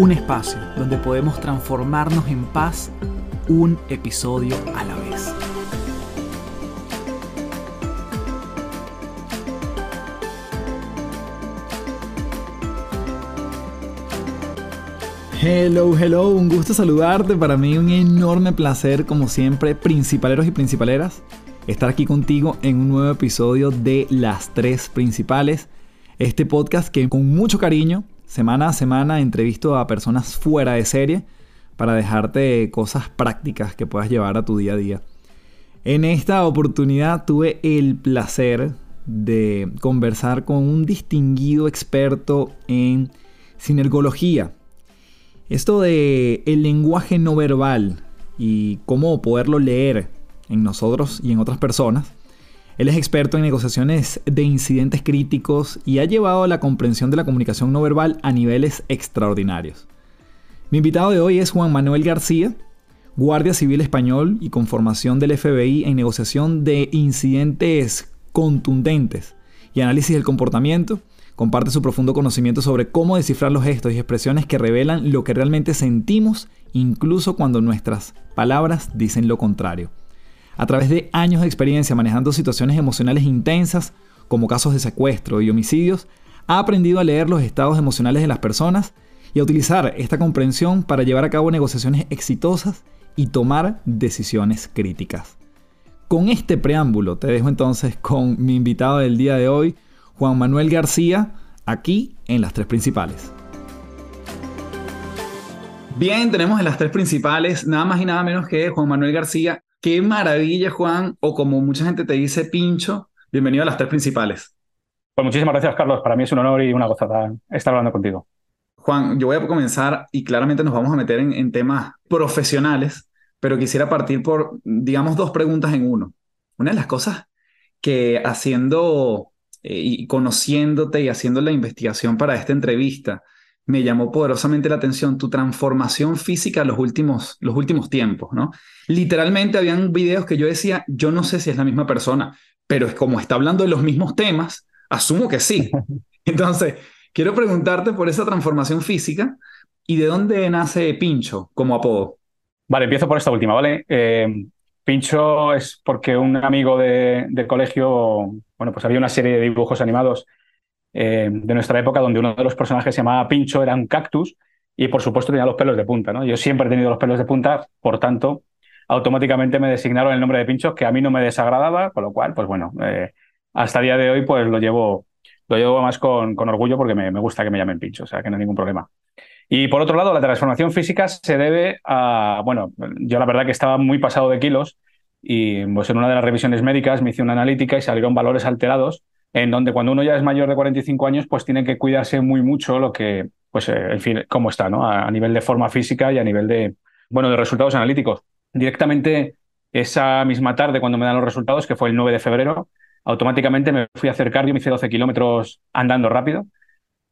Un espacio donde podemos transformarnos en paz un episodio a la vez. Hello, hello, un gusto saludarte. Para mí un enorme placer, como siempre, principaleros y principaleras, estar aquí contigo en un nuevo episodio de Las Tres Principales. Este podcast que con mucho cariño, semana a semana, entrevisto a personas fuera de serie para dejarte cosas prácticas que puedas llevar a tu día a día. En esta oportunidad tuve el placer de conversar con un distinguido experto en sinergología esto de el lenguaje no verbal y cómo poderlo leer en nosotros y en otras personas. Él es experto en negociaciones de incidentes críticos y ha llevado la comprensión de la comunicación no verbal a niveles extraordinarios. Mi invitado de hoy es Juan Manuel García, guardia civil español y con formación del FBI en negociación de incidentes contundentes y análisis del comportamiento Comparte su profundo conocimiento sobre cómo descifrar los gestos y expresiones que revelan lo que realmente sentimos, incluso cuando nuestras palabras dicen lo contrario. A través de años de experiencia manejando situaciones emocionales intensas, como casos de secuestro y homicidios, ha aprendido a leer los estados emocionales de las personas y a utilizar esta comprensión para llevar a cabo negociaciones exitosas y tomar decisiones críticas. Con este preámbulo te dejo entonces con mi invitado del día de hoy, Juan Manuel García, aquí en las tres principales. Bien, tenemos en las tres principales nada más y nada menos que Juan Manuel García. Qué maravilla, Juan, o como mucha gente te dice, Pincho. Bienvenido a las tres principales. Pues muchísimas gracias, Carlos. Para mí es un honor y una gozada estar hablando contigo. Juan, yo voy a comenzar y claramente nos vamos a meter en, en temas profesionales, pero quisiera partir por, digamos, dos preguntas en uno. Una de las cosas que haciendo eh, y conociéndote y haciendo la investigación para esta entrevista, me llamó poderosamente la atención tu transformación física los últimos, los últimos tiempos, ¿no? Literalmente habían videos que yo decía, yo no sé si es la misma persona, pero es como está hablando de los mismos temas, asumo que sí. Entonces, quiero preguntarte por esa transformación física y de dónde nace Pincho como apodo. Vale, empiezo por esta última, ¿vale? Eh, Pincho es porque un amigo de, del colegio, bueno, pues había una serie de dibujos animados eh, de nuestra época donde uno de los personajes se llamaba Pincho, era un cactus y por supuesto tenía los pelos de punta, ¿no? Yo siempre he tenido los pelos de punta, por tanto, automáticamente me designaron el nombre de Pincho, que a mí no me desagradaba, con lo cual, pues bueno, eh, hasta el día de hoy pues lo llevo, lo llevo más con, con orgullo porque me, me gusta que me llamen Pincho, o sea que no hay ningún problema. Y por otro lado, la transformación física se debe a, bueno, yo la verdad que estaba muy pasado de kilos y pues en una de las revisiones médicas me hice una analítica y salieron valores alterados en donde cuando uno ya es mayor de 45 años pues tiene que cuidarse muy mucho lo que, pues eh, en fin, cómo está, ¿no? A, nivel de forma física y a nivel de, bueno, de resultados analíticos. Directamente esa misma tarde cuando me dan los resultados, que fue el 9 de febrero, automáticamente me fui a hacer cardio, me hice 12 kilómetros andando rápido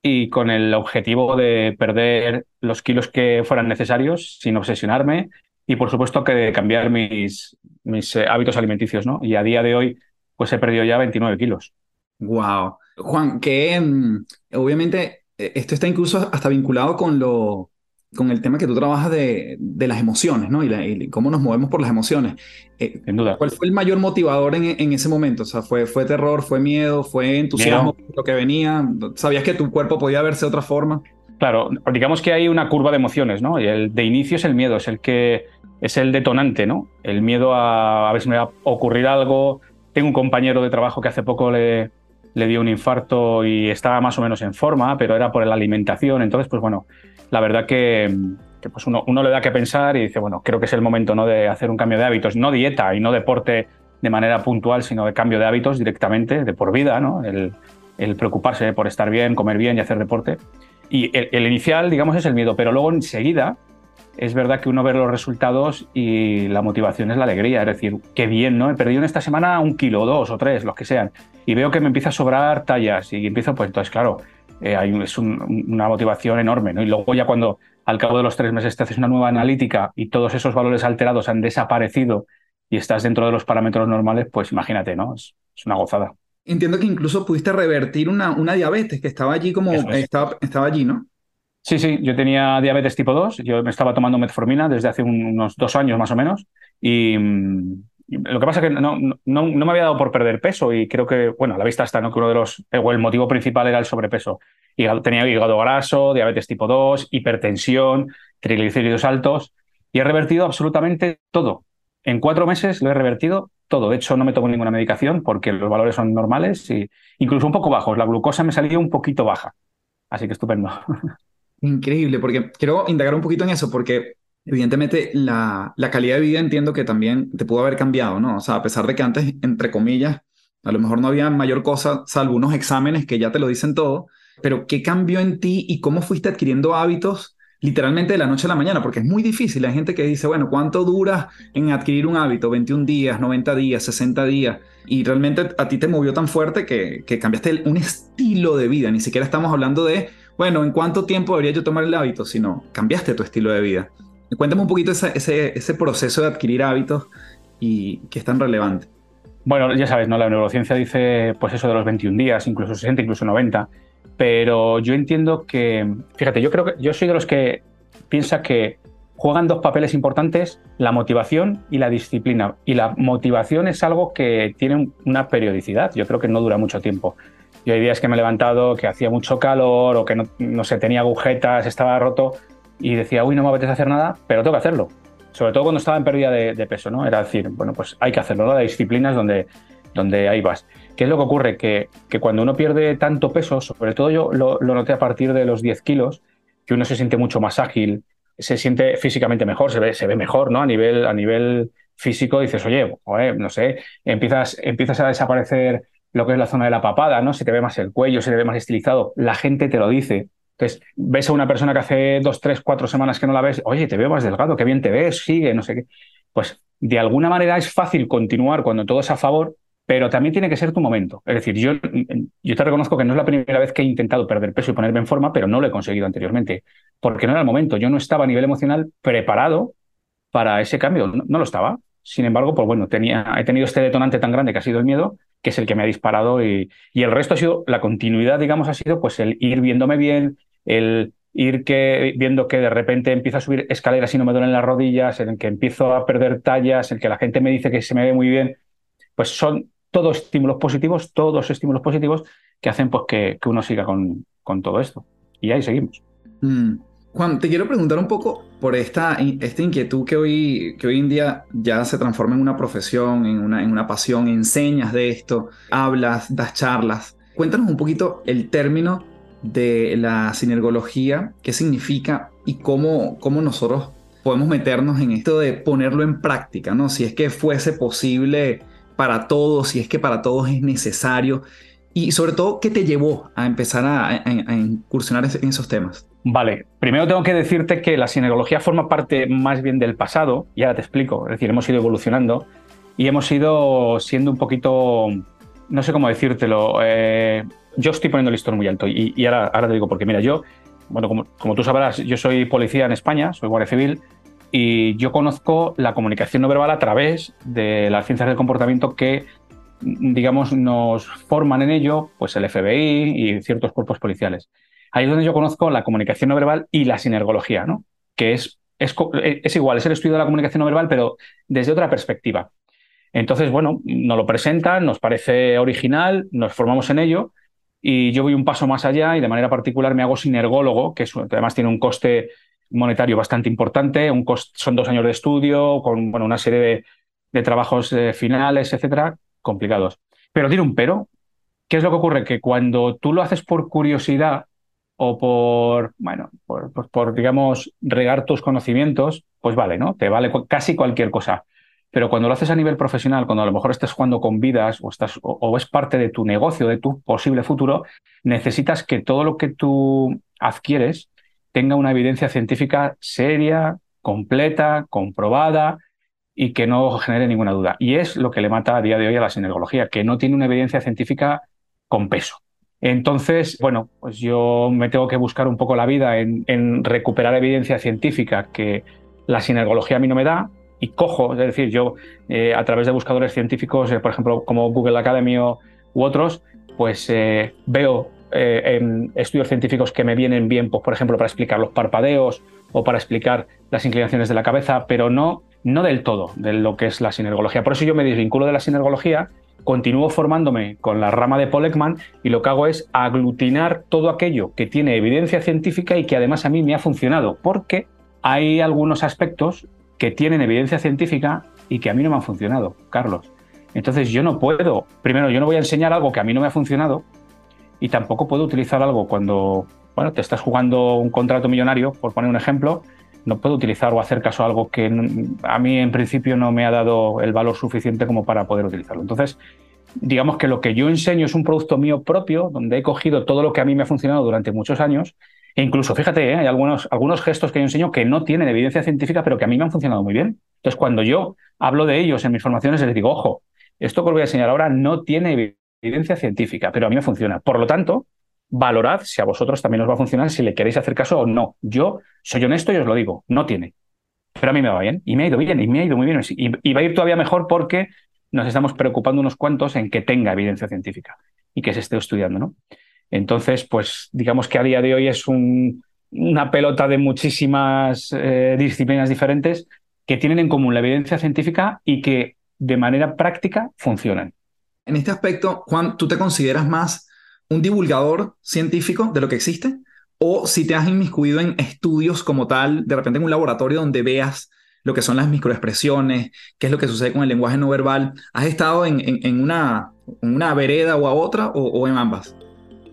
y con el objetivo de perder los kilos que fueran necesarios sin obsesionarme y por supuesto que de cambiar mis, mis eh, hábitos alimenticios, ¿no? Y a día de hoy pues he perdido ya 29 kilos. Wow. Juan, que mm, obviamente eh, esto está incluso hasta vinculado con lo con el tema que tú trabajas de, de las emociones, ¿no? Y, cómo nos movemos por las emociones. Eh, Sin duda. ¿Cuál fue el mayor motivador en, en, ese momento? O sea, ¿fue, fue terror, fue miedo, fue entusiasmo lo que venía? ¿Sabías que tu cuerpo podía verse de otra forma? Claro, digamos que hay una curva de emociones, ¿no? Y el de inicio es el miedo, es el que es el detonante, ¿no? El miedo a a ver si me va a ocurrir algo. Tengo un compañero de trabajo que hace poco le, le dio un infarto y estaba más o menos en forma, pero era por la alimentación. Entonces, pues bueno, la verdad que, pues uno, uno, le da que pensar y dice, bueno, creo que es el momento ¿no? de hacer un cambio de hábitos, no dieta y no deporte de manera puntual, sino de cambio de hábitos directamente, de por vida, ¿no? El, el preocuparse por estar bien, comer bien y hacer deporte. Y el, el, inicial, digamos, es el miedo, pero luego enseguida es verdad que uno ve los resultados y la motivación es la alegría. Es decir, qué bien, ¿no? He perdido en esta semana un kilo, dos o tres, los que sean. Y veo que me empieza a sobrar tallas y empiezo, pues entonces, claro, eh, hay es una motivación enorme, ¿no? Y luego ya cuando al cabo de los tres meses te haces una nueva analítica y todos esos valores alterados han desaparecido y estás dentro de los parámetros normales, pues imagínate, ¿no? Es, una gozada. Entiendo que incluso pudiste revertir una, una diabetes que estaba allí como estaba, estaba allí, ¿no? Sí, sí, yo tenía diabetes tipo 2, yo me estaba tomando metformina desde hace unos dos años más o menos y, lo que pasa es que no, no, no, me había dado por perder peso y creo que, bueno, a la vista está, ¿no? Que uno de los, el motivo principal era el sobrepeso. Y tenía hígado graso, diabetes tipo 2, hipertensión, triglicéridos altos y he revertido absolutamente todo. En cuatro meses lo he revertido todo. De hecho, no me tomo ninguna medicación porque los valores son normales y incluso un poco bajos. La glucosa me salió un poquito baja. Así que estupendo. Increíble, porque quiero indagar un poquito en eso, porque evidentemente la, la, calidad de vida entiendo que también te pudo haber cambiado, ¿no? O sea, a pesar de que antes, entre comillas, a lo mejor no había mayor cosa, salvo unos exámenes que ya te lo dicen todo, pero ¿qué cambió en ti y cómo fuiste adquiriendo hábitos literalmente de la noche a la mañana? Porque es muy difícil. Hay gente que dice, bueno, ¿cuánto dura en adquirir un hábito? 21 días, 90 días, 60 días. Y realmente a ti te movió tan fuerte que, que cambiaste un estilo de vida. Ni siquiera estamos hablando de, bueno, ¿en cuánto tiempo debería yo tomar el hábito? Sino cambiaste tu estilo de vida. Cuéntame un poquito ese, ese, proceso de adquirir hábitos y que es tan relevante. Bueno, ya sabes, ¿no? La neurociencia dice, pues eso de los 21 días, incluso 60, incluso 90. Pero yo entiendo que, fíjate, yo creo que yo soy de los que piensa que juegan dos papeles importantes, la motivación y la disciplina. Y la motivación es algo que tiene una periodicidad, yo creo que no dura mucho tiempo. Yo hay días que me he levantado, que hacía mucho calor o que no, no sé, tenía agujetas, estaba roto y decía, uy, no me apetece hacer nada, pero tengo que hacerlo. Sobre todo cuando estaba en pérdida de, peso, ¿no? Era decir, bueno, pues hay que hacerlo, ¿no? La disciplina es donde, donde ahí vas. ¿Qué es lo que ocurre? Que, que cuando uno pierde tanto peso, sobre todo yo lo, noté a partir de los 10 kilos, que uno se siente mucho más ágil, se siente físicamente mejor, se ve, se ve mejor, ¿no? A nivel, a nivel físico dices, oye, no sé, empiezas, empiezas a desaparecer lo que es la zona de la papada, ¿no? Se te ve más el cuello, se te ve más estilizado, la gente te lo dice. Entonces, ves a una persona que hace dos, tres, cuatro semanas que no la ves, oye, te veo más delgado, qué bien te ves, sigue, no sé qué. Pues de alguna manera es fácil continuar cuando todo es a favor, pero también tiene que ser tu momento. Es decir, yo, yo te reconozco que no es la primera vez que he intentado perder peso y ponerme en forma, pero no lo he conseguido anteriormente, porque no era el momento. Yo no estaba a nivel emocional preparado para ese cambio, no, lo estaba. Sin embargo, pues bueno, tenía, he tenido este detonante tan grande que ha sido el miedo, que es el que me ha disparado y, y el resto ha sido, la continuidad, digamos, ha sido pues el ir viéndome bien, el ir que, viendo que de repente empiezo a subir escaleras y no me duelen las rodillas, en el que empiezo a perder tallas, en el que la gente me dice que se me ve muy bien, pues son todos estímulos positivos, todos estímulos positivos que hacen pues, que, uno siga con, con, todo esto. Y ahí seguimos. Mm. Juan, te quiero preguntar un poco por esta, esta inquietud que hoy, que hoy en día ya se transforma en una profesión, en una, en una pasión, enseñas de esto, hablas, das charlas. Cuéntanos un poquito el término de la sinergología, qué significa y cómo, cómo nosotros podemos meternos en esto de ponerlo en práctica, ¿no? Si es que fuese posible para todos, si es que para todos es necesario y sobre todo, ¿qué te llevó a empezar a, incursionar en esos temas? Vale, primero tengo que decirte que la sinergología forma parte más bien del pasado, y ahora te explico, es decir, hemos ido evolucionando y hemos ido siendo un poquito, no sé cómo decírtelo, eh, yo estoy poniendo el listón muy alto y, ahora, ahora, te digo porque, mira, yo, bueno, como, como, tú sabrás, yo soy policía en España, soy guardia civil y yo conozco la comunicación no verbal a través de las ciencias del comportamiento que, digamos, nos forman en ello, pues el FBI y ciertos cuerpos policiales. Ahí es donde yo conozco la comunicación no verbal y la sinergología, ¿no? Que es, es, es igual, es el estudio de la comunicación no verbal, pero desde otra perspectiva. Entonces, bueno, nos lo presentan, nos parece original, nos formamos en ello y yo voy un paso más allá y de manera particular me hago sinergólogo, que, además tiene un coste monetario bastante importante, son dos años de estudio, con bueno, una serie de, trabajos eh, finales, etcétera, complicados. Pero tiene un pero. ¿Qué es lo que ocurre? Que cuando tú lo haces por curiosidad o por, bueno, por, digamos, regar tus conocimientos, pues vale, ¿no? Te vale casi cualquier cosa. Pero cuando lo haces a nivel profesional, cuando a lo mejor estás jugando con vidas o, estás, o, es parte de tu negocio, de tu posible futuro, necesitas que todo lo que tú adquieres tenga una evidencia científica seria, completa, comprobada y que no genere ninguna duda. Y es lo que le mata a día de hoy a la sinergología, que no tiene una evidencia científica con peso. Entonces, bueno, pues yo me tengo que buscar un poco la vida en, recuperar evidencia científica que la sinergología a mí no me da y cojo, es decir, yo eh, a través de buscadores científicos, eh, por ejemplo, como Google Academy u otros, pues eh, veo estudios científicos que me vienen bien, pues, por ejemplo, para explicar los parpadeos o para explicar las inclinaciones de la cabeza, pero no, no del todo de lo que es la sinergología. Por eso yo me desvinculo de la sinergología continúo formándome con la rama de Polekman y lo que hago es aglutinar todo aquello que tiene evidencia científica y que además a mí me ha funcionado, porque hay algunos aspectos que tienen evidencia científica y que a mí no me han funcionado, Carlos. Entonces yo no puedo, primero yo no voy a enseñar algo que a mí no me ha funcionado y tampoco puedo utilizar algo cuando, bueno, te estás jugando un contrato millonario, por poner un ejemplo, no puedo utilizar o hacer caso a algo que a mí en principio no me ha dado el valor suficiente como para poder utilizarlo. Entonces, digamos que lo que yo enseño es un producto mío propio, donde he cogido todo lo que a mí me ha funcionado durante muchos años. E incluso, fíjate, ¿eh? hay algunos, algunos gestos que yo enseño que no tienen evidencia científica, pero que a mí me han funcionado muy bien. Entonces, cuando yo hablo de ellos en mis formaciones, les digo, ojo, esto que os voy a enseñar ahora no tiene evidencia científica, pero a mí me funciona. Por lo tanto, valorad si a vosotros también os va a funcionar, si le queréis hacer caso o no. Yo soy honesto y os lo digo, no tiene. Pero a mí me va bien, y me ha ido bien, y me ha ido muy bien, y, va a ir todavía mejor porque nos estamos preocupando unos cuantos en que tenga evidencia científica y que se esté estudiando, ¿no? Entonces, pues digamos que a día de hoy es una pelota de muchísimas eh, disciplinas diferentes que tienen en común la evidencia científica y que de manera práctica funcionan. En este aspecto, Juan, ¿tú te consideras más un divulgador científico de lo que existe, o si te has inmiscuido en estudios como tal, de repente en un laboratorio donde veas lo que son las microexpresiones, qué es lo que sucede con el lenguaje no verbal, ¿has estado en, una, una, vereda o a otra o, en ambas?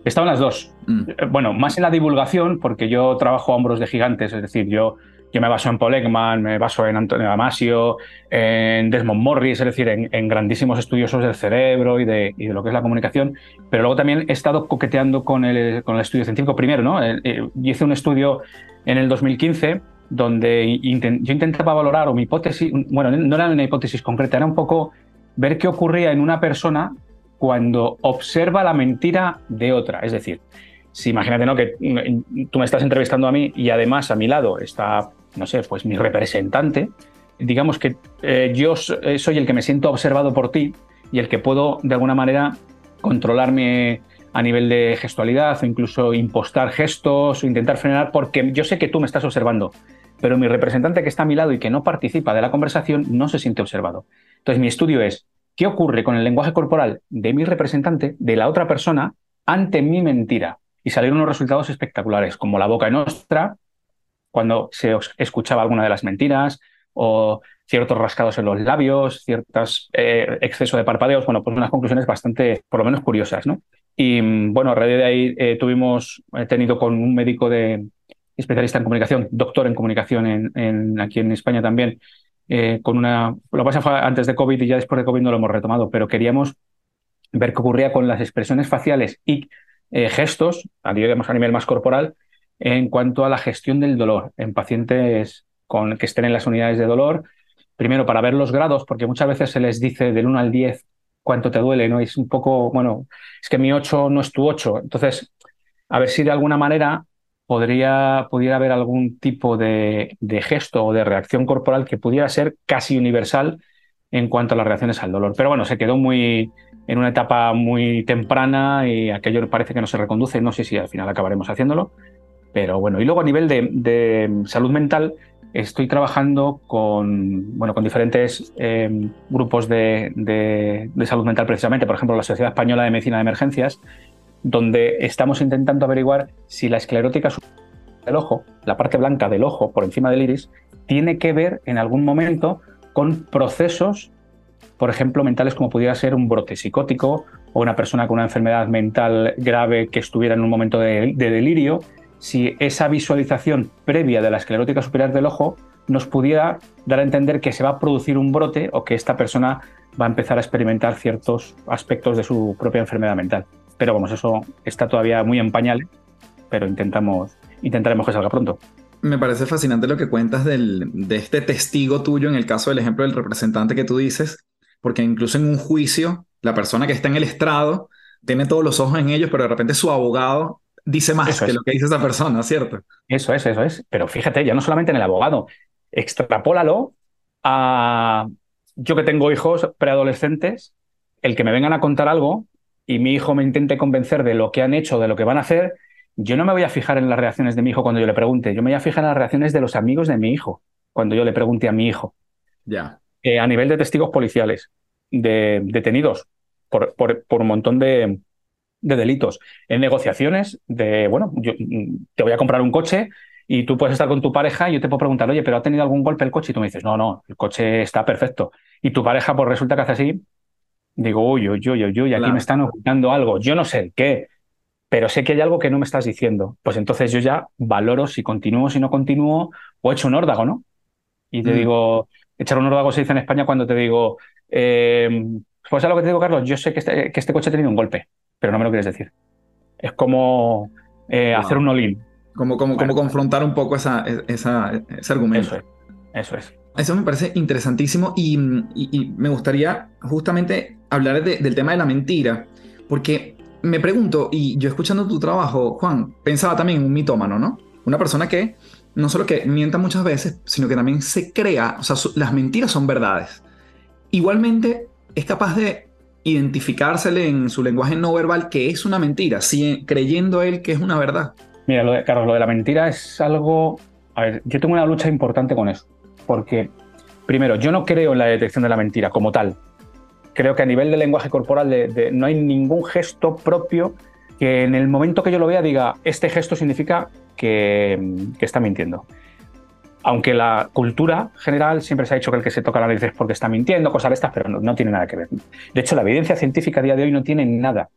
He estado en las dos. Mm. Eh, bueno, más en la divulgación, porque yo trabajo a hombros de gigantes, es decir, yo yo me baso en Paul Ekman, me baso en Antonio Damasio, en Desmond Morris, es decir, en, grandísimos estudiosos del cerebro y de, lo que es la comunicación, pero luego también he estado coqueteando con el, con el estudio científico. Primero, ¿no? Eh, eh, hice un estudio en el 2015 donde yo intentaba valorar, o mi hipótesis, bueno, no era una hipótesis concreta, era un poco ver qué ocurría en una persona cuando observa la mentira de otra. Es decir, si imagínate ¿no? que tú me estás entrevistando a mí y además a mi lado está, no sé, pues mi representante, digamos que eh, yo eh, soy el que me siento observado por ti y el que puedo de alguna manera controlarme a nivel de gestualidad o incluso impostar gestos o intentar frenar porque yo sé que tú me estás observando, pero mi representante que está a mi lado y que no participa de la conversación no se siente observado. Entonces mi estudio es, ¿qué ocurre con el lenguaje corporal de mi representante, de la otra persona, ante mi mentira? Y salieron unos resultados espectaculares, como la boca nuestra, cuando se escuchaba alguna de las mentiras, o ciertos rascados en los labios, ciertos eh, exceso de parpadeos, bueno, pues unas conclusiones bastante, por lo menos, curiosas, ¿no? Y bueno, a raíz de ahí eh, tuvimos, he tenido con un médico de especialista en comunicación, doctor en comunicación en, aquí en España también, eh, con una, lo que pasa fue antes de COVID y ya después de COVID no lo hemos retomado, pero queríamos ver qué ocurría con las expresiones faciales y eh, gestos, a nivel, a nivel más corporal, en cuanto a la gestión del dolor en pacientes con, que estén en las unidades de dolor. Primero, para ver los grados, porque muchas veces se les dice del 1 al 10 cuánto te duele, ¿no? es un poco, bueno, es que mi 8 no es tu 8. Entonces, a ver si de alguna manera podría, pudiera haber algún tipo de gesto o de reacción corporal que pudiera ser casi universal en cuanto a las reacciones al dolor. Pero bueno, se quedó muy en una etapa muy temprana y aquello parece que no se reconduce. No sé si al final acabaremos haciéndolo. Pero bueno, y luego a nivel de, salud mental, estoy trabajando con, bueno, con diferentes eh, grupos de, de, salud mental precisamente, por ejemplo, la Sociedad Española de Medicina de Emergencias, donde estamos intentando averiguar si la esclerótica del ojo, la parte blanca del ojo por encima del iris, tiene que ver en algún momento con procesos, por ejemplo, mentales como pudiera ser un brote psicótico o una persona con una enfermedad mental grave que estuviera en un momento de, delirio, si esa visualización previa de la esclerótica superior del ojo nos pudiera dar a entender que se va a producir un brote o que esta persona va a empezar a experimentar ciertos aspectos de su propia enfermedad mental. Pero vamos, eso está todavía muy en pañales, pero intentamos, intentaremos que salga pronto. Me parece fascinante lo que cuentas del, de este testigo tuyo en el caso del ejemplo del representante que tú dices, porque incluso en un juicio, la persona que está en el estrado tiene todos los ojos en ellos, pero de repente su abogado dice más que lo que dice esa persona, ¿cierto? Eso es, eso es. Pero fíjate, ya no solamente en el abogado, extrapólalo a yo que tengo hijos preadolescentes, el que me vengan a contar algo y mi hijo me intente convencer de lo que han hecho, de lo que van a hacer, yo no me voy a fijar en las reacciones de mi hijo cuando yo le pregunte, yo me voy a fijar en las reacciones de los amigos de mi hijo cuando yo le pregunte a mi hijo. Ya. Eh, a nivel de testigos policiales, de detenidos por, por, un montón de, de, delitos, en negociaciones de, bueno, yo te voy a comprar un coche y tú puedes estar con tu pareja y yo te puedo preguntar, oye, pero ¿ha tenido algún golpe el coche? Y tú me dices, no, no, el coche está perfecto. Y tu pareja, pues resulta que hace así, digo, uy, uy, uy, uy, uy aquí me están ocultando algo, yo no sé qué, pero sé que hay algo que no me estás diciendo. Pues entonces yo ya valoro si continúo, si no continúo, o echo un órdago, ¿no? Y te mm. digo, echar un órdago se dice en España cuando te digo, eh, pues a lo que te digo, Carlos, yo sé que este, que este, coche ha tenido un golpe, pero no me lo quieres decir. Es como eh, hacer un olín. Como, como, como confrontar un poco esa, esa, ese argumento. Eso es. Eso es. Eso me parece interesantísimo y, me gustaría justamente hablar del tema de la mentira, porque me pregunto, y yo escuchando tu trabajo, Juan, pensaba también en un mitómano, ¿no? Una persona que no solo que mienta muchas veces, sino que también se crea, o sea, las mentiras son verdades. Igualmente es capaz de identificársele en su lenguaje no verbal que es una mentira, si, creyendo él que es una verdad. Mira, lo de, Carlos, lo de la mentira es algo... A ver, yo tengo una lucha importante con eso, porque, primero, yo no creo en la detección de la mentira como tal. Creo que a nivel de lenguaje corporal no hay ningún gesto propio que en el momento que yo lo vea diga, este gesto significa que, está mintiendo aunque la cultura general siempre se ha dicho que el que se toca la nariz es porque está mintiendo, cosas de estas, pero no, tiene nada que ver. De hecho, la evidencia científica a día de hoy no tiene nada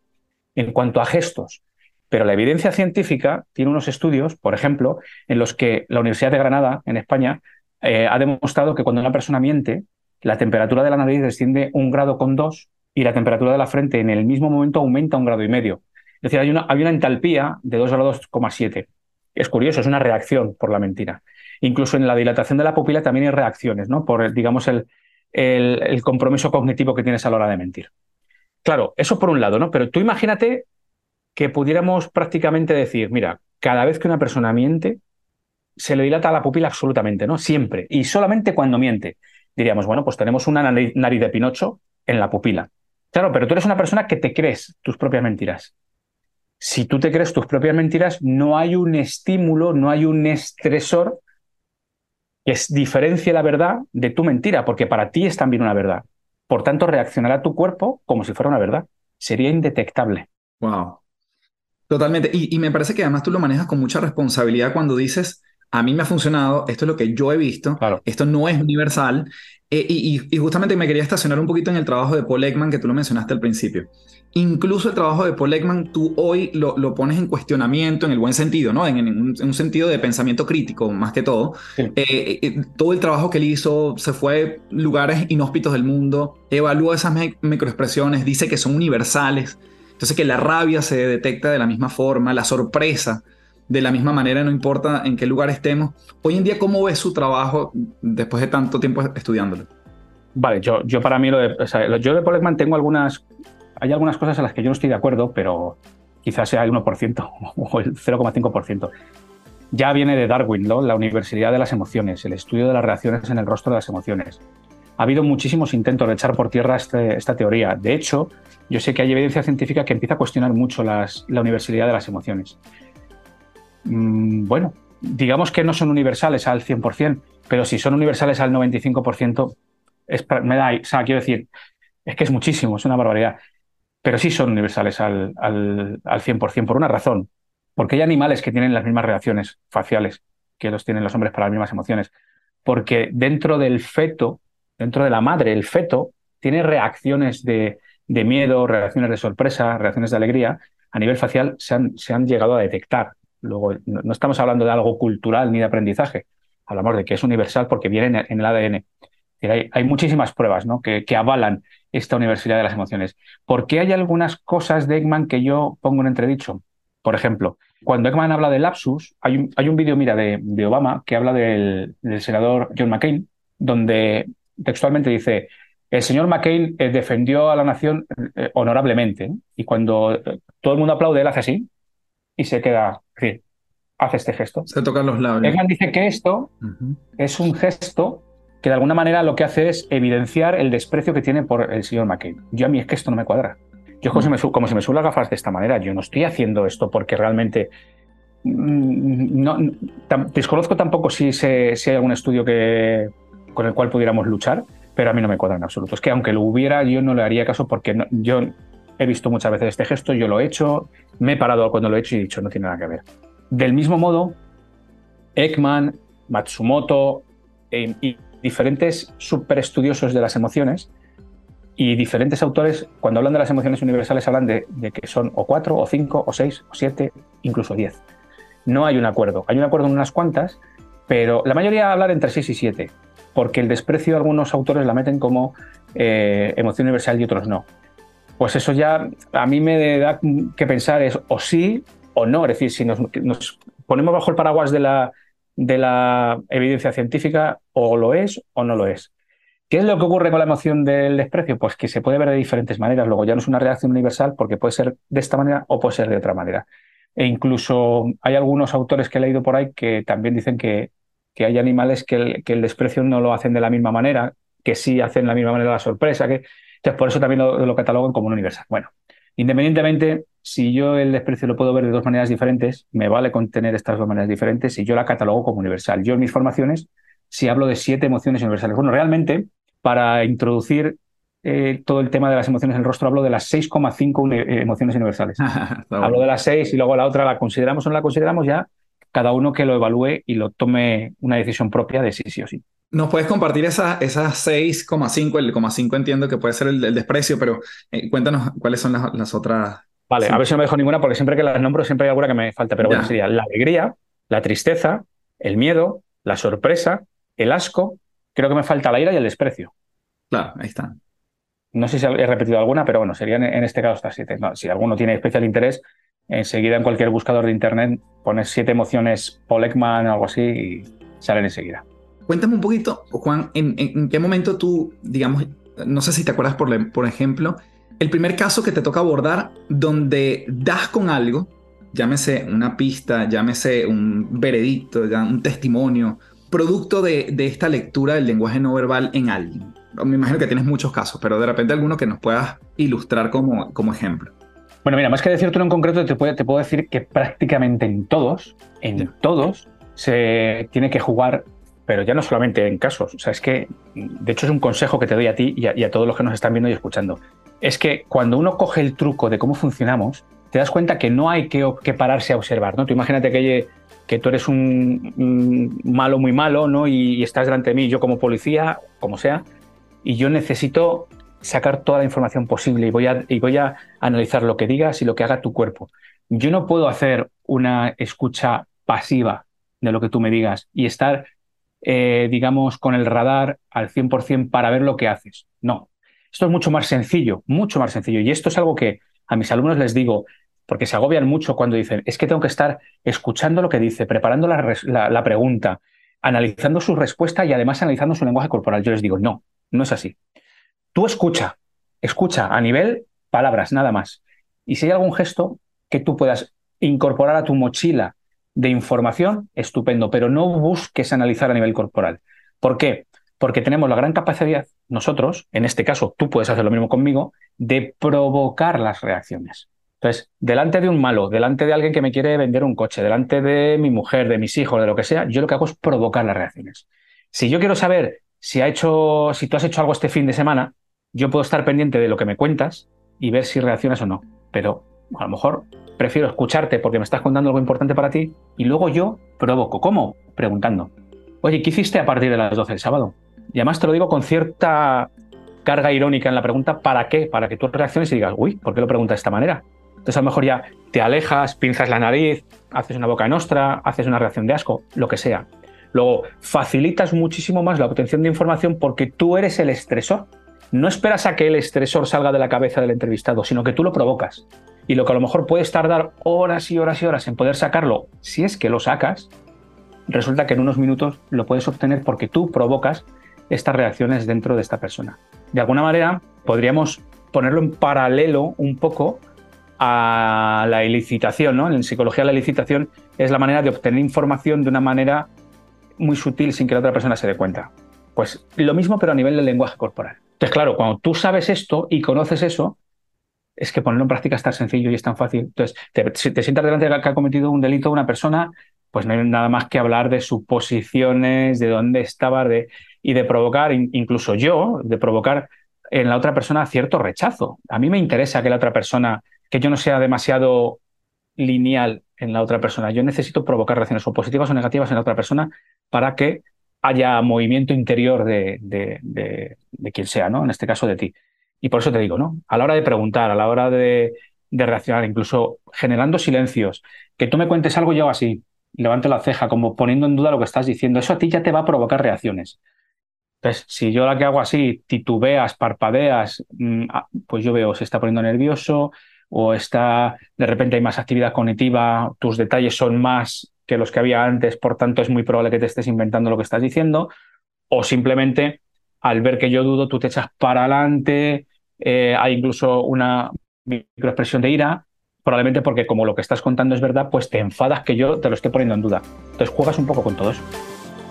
en cuanto a gestos. Pero la evidencia científica tiene unos estudios, por ejemplo, en los que la Universidad de Granada, en España, eh, ha demostrado que cuando una persona miente, la temperatura de la nariz desciende un grado con dos y la temperatura de la frente en el mismo momento aumenta un grado y medio. Es decir, hay una, entalpía de 2 grados, Es curioso, es una reacción por la mentira. Incluso en la dilatación de la pupila también hay reacciones, ¿no? Por, digamos, el, el, compromiso cognitivo que tienes a la hora de mentir. Claro, eso por un lado, ¿no? Pero tú imagínate que pudiéramos prácticamente decir, mira, cada vez que una persona miente, se le dilata la pupila absolutamente, ¿no? Siempre. Y solamente cuando miente. Diríamos, bueno, pues tenemos una nariz, de Pinocho en la pupila. Claro, pero tú eres una persona que te crees tus propias mentiras. Si tú te crees tus propias mentiras, no hay un estímulo, no hay un estresor que diferencie la verdad de tu mentira, porque para ti es también una verdad. Por tanto, reaccionará tu cuerpo como si fuera una verdad. Sería indetectable. Wow. Totalmente. Y, me parece que además tú lo manejas con mucha responsabilidad cuando dices, a mí me ha funcionado, esto es lo que yo he visto, esto no es universal. Eh, y, justamente me quería estacionar un poquito en el trabajo de Paul Ekman, que tú lo mencionaste al principio. Incluso el trabajo de Paul Ekman, tú hoy lo, lo pones en cuestionamiento en el buen sentido, ¿no? En, un, sentido de pensamiento crítico, más que todo. Eh, eh, todo el trabajo que él hizo se fue a lugares inhóspitos del mundo, evalúa esas microexpresiones, dice que son universales. Entonces que la rabia se detecta de la misma forma, la sorpresa de la misma manera, no importa en qué lugar estemos. Hoy en día, ¿cómo ves su trabajo después de tanto tiempo estudiándolo? Vale, yo, para mí, lo yo de Polekman tengo algunas, hay algunas cosas en las que yo no estoy de acuerdo, pero quizás sea el 1% o el 0,5%. Ya viene de Darwin, ¿no? la Universidad de las Emociones, el estudio de las reacciones en el rostro de las emociones. Ha habido muchísimos intentos de echar por tierra este, esta teoría. De hecho, yo sé que hay evidencia científica que empieza a cuestionar mucho la Universidad de las Emociones. Mm, bueno, digamos que no son universales al 100%, pero si son universales al 95%, es, me da, quiero decir, es que es muchísimo, es una barbaridad, pero sí son universales al, al, al 100% por una razón, porque hay animales que tienen las mismas reacciones faciales que los tienen los hombres para las mismas emociones, porque dentro del feto, dentro de la madre, el feto tiene reacciones de, miedo, reacciones de sorpresa, reacciones de alegría, a nivel facial se han llegado a detectar. Luego, no estamos hablando de algo cultural ni de aprendizaje, hablamos de que es universal porque viene en el ADN. Hay, muchísimas pruebas ¿no? que, avalan esta universidad de las emociones. ¿Por qué hay algunas cosas de Ekman que yo pongo en entredicho? Por ejemplo, Cuando Ekman habla de lapsus, hay un, hay vídeo, mira, de, Obama que habla del, senador John McCain, donde textualmente dice, el señor McCain eh, defendió a la nación eh, honorablemente, y cuando eh, todo el mundo aplaude, él hace así, y se queda, decir, hace este gesto. Se tocan los labios. Ekman dice que esto uh -huh. es un gesto que de alguna manera lo que hace es evidenciar el desprecio que tiene por el señor McCain. Yo a mí es que esto no me cuadra. Yo como, si me, como si me subo las gafas de esta manera, yo no estoy haciendo esto porque realmente... No, tam, desconozco tampoco si, se, si, hay algún estudio que, con el cual pudiéramos luchar, pero a mí no me cuadra en absoluto. Es que aunque lo hubiera, yo no le haría caso porque no, yo he visto muchas veces este gesto, yo lo he hecho, me he parado cuando lo he hecho y he dicho, no tiene nada que ver. Del mismo modo, Ekman, Matsumoto eh, y diferentes superestudiosos de las emociones y diferentes autores, cuando hablan de las emociones universales, hablan de, de, que son o cuatro, o cinco, o seis, o siete, incluso diez. No hay un acuerdo. Hay un acuerdo en unas cuantas, pero la mayoría habla entre seis y siete, porque el desprecio algunos autores la meten como eh, emoción universal y otros no. Pues eso ya a mí me da que pensar es o sí o no. Es decir, si nos, ponemos bajo el paraguas de la, de la evidencia científica, o lo es o no lo es. ¿Qué es lo que ocurre con la emoción del desprecio? Pues que se puede ver de diferentes maneras. Luego ya no es una reacción universal porque puede ser de esta manera o puede ser de otra manera. E incluso hay algunos autores que he leído por ahí que también dicen que, hay animales que el, que el, desprecio no lo hacen de la misma manera, que sí hacen de la misma manera la sorpresa. Que... Entonces, por eso también lo, lo catalogan como un universal. Bueno, independientemente, si yo el desprecio lo puedo ver de dos maneras diferentes, me vale con tener estas dos maneras diferentes y yo la catalogo como universal. Yo en mis formaciones, si hablo de siete emociones universales, bueno, realmente para introducir eh, todo el tema de las emociones en el rostro, hablo de las 6,5 eh, emociones universales. hablo de las 6 y luego la otra la consideramos o no la consideramos ya, cada uno que lo evalúe y lo tome una decisión propia de sí, sí o sí. ¿Nos puedes compartir esas esa 6,5? El 0,5 entiendo que puede ser el, el desprecio, pero eh, cuéntanos cuáles son las, las otras. Vale, sí. a ver si no me dejo ninguna, porque siempre que las nombro siempre hay alguna que me falta, pero ya. bueno, sería la alegría, la tristeza, el miedo, la sorpresa, el asco, creo que me falta la ira y el desprecio. Claro, ahí está. No sé si he repetido alguna, pero bueno, serían en este caso estas siete. No, si alguno tiene especial interés, enseguida en cualquier buscador de internet pones siete emociones Paul Ekman o algo así y salen enseguida. Cuéntame un poquito, Juan, ¿en, en qué momento tú, digamos, no sé si te acuerdas, por, por ejemplo, el primer caso que te toca abordar donde das con algo, llámese una pista, llámese un veredicto, un testimonio, producto de, de, esta lectura del lenguaje no verbal en alguien? Me imagino que tienes muchos casos, pero de repente alguno que nos puedas ilustrar como, como ejemplo. Bueno, mira, más que decirte uno en concreto, te puedo, te puedo decir que prácticamente en todos, en yeah. todos, se tiene que jugar, pero ya no solamente en casos. O sea, es que, de hecho, es un consejo que te doy a ti y a, todos los que nos están viendo y escuchando. Es que cuando uno coge el truco de cómo funcionamos, te das cuenta que no hay que, pararse a observar, ¿no? Tú imagínate que tú eres un, un, malo muy malo, ¿no? Y, y, estás delante de mí, yo como policía, como sea, y yo necesito sacar toda la información posible y voy a, y voy a analizar lo que digas y lo que haga tu cuerpo. Yo no puedo hacer una escucha pasiva de lo que tú me digas y estar, eh, digamos, con el radar al 100% para ver lo que haces. No, esto es mucho más sencillo, mucho más sencillo. Y esto es algo que a mis alumnos les digo, porque se agobian mucho cuando dicen, es que tengo que estar escuchando lo que dice, preparando la, la, la, pregunta, analizando su respuesta y además analizando su lenguaje corporal. Yo les digo, no, no es así. Tú escucha, escucha a nivel palabras, nada más. Y si hay algún gesto que tú puedas incorporar a tu mochila de información, estupendo, pero no busques analizar a nivel corporal. ¿Por qué? Porque tenemos la gran capacidad, nosotros, en este caso tú puedes hacer lo mismo conmigo, de provocar las reacciones. Entonces, delante de un malo, delante de alguien que me quiere vender un coche, delante de mi mujer, de mis hijos, de lo que sea, yo lo que hago es provocar las reacciones. Si yo quiero saber si, ha hecho, si tú has hecho algo este fin de semana, yo puedo estar pendiente de lo que me cuentas y ver si reaccionas o no. Pero a lo mejor prefiero escucharte porque me estás contando algo importante para ti y luego yo provoco. ¿Cómo? Preguntando. Oye, ¿qué hiciste a partir de las 12 del sábado? Y además te lo digo con cierta carga irónica en la pregunta, ¿para qué? Para que tú reacciones y digas, uy, ¿por qué lo preguntas de esta manera? Entonces a lo mejor ya te alejas, pinzas la nariz, haces una boca nostra, haces una reacción de asco, lo que sea. Luego, facilitas muchísimo más la obtención de información porque tú eres el estresor. No esperas a que el estresor salga de la cabeza del entrevistado, sino que tú lo provocas. Y lo que a lo mejor puedes tardar horas y horas y horas en poder sacarlo, si es que lo sacas, resulta que en unos minutos lo puedes obtener porque tú provocas estas reacciones dentro de esta persona. De alguna manera, podríamos ponerlo en paralelo un poco a la ilicitación. ¿no? En psicología la ilicitación es la manera de obtener información de una manera muy sutil sin que la otra persona se dé cuenta. Pues lo mismo, pero a nivel del lenguaje corporal. Entonces, claro, cuando tú sabes esto y conoces eso, es que ponerlo en práctica es tan sencillo y es tan fácil. Entonces, te, te sientas delante de que ha cometido un delito una persona, pues no hay nada más que hablar de suposiciones, de dónde estaba de, y de provocar, incluso yo, de provocar en la otra persona cierto rechazo. A mí me interesa que la otra persona, que yo no sea demasiado lineal en la otra persona. Yo necesito provocar reacciones o positivas o negativas en la otra persona para que haya movimiento interior de, de, quien sea, ¿no? En este caso de ti. Y por eso te digo, ¿no? A la hora de preguntar, a la hora de, reaccionar, incluso generando silencios, que tú me cuentes algo yo así, levante la ceja, como poniendo en duda lo que estás diciendo, eso a ti ya te va a provocar reacciones. Entonces, si yo la que hago así, titubeas, parpadeas, mm, ah, pues yo veo, se está poniendo nervioso o está, de repente hay más actividad cognitiva, tus detalles son más que los que había antes, por tanto es muy probable que te estés inventando lo que estás diciendo, o simplemente al ver que yo dudo, tú te echas para adelante, eh, hay incluso una microexpresión de ira, probablemente porque como lo que estás contando es verdad, pues te enfadas que yo te lo esté poniendo en duda. Entonces juegas un poco con todo eso.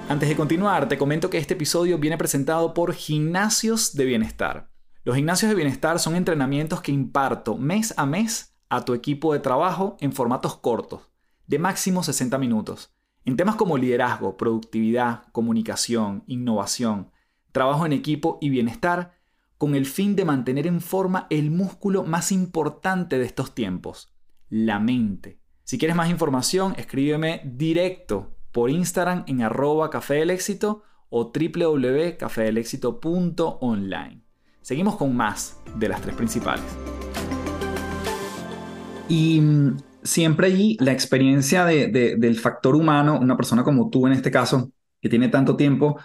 Antes de continuar, te comento que este episodio viene presentado por Gimnasios de Bienestar. Los gimnasios de bienestar son entrenamientos que imparto mes a mes a tu equipo de trabajo en formatos cortos, de máximo 60 minutos, en temas como liderazgo, productividad, comunicación, innovación, trabajo en equipo y bienestar, con el fin de mantener en forma el músculo más importante de estos tiempos, la mente. Si quieres más información, escríbeme directo por Instagram en arroba café éxito o www.cafedelexito.online. Seguimos con más de las tres principales. Y mm, siempre allí la experiencia del factor humano, una persona como tú en este caso, que tiene tanto tiempo,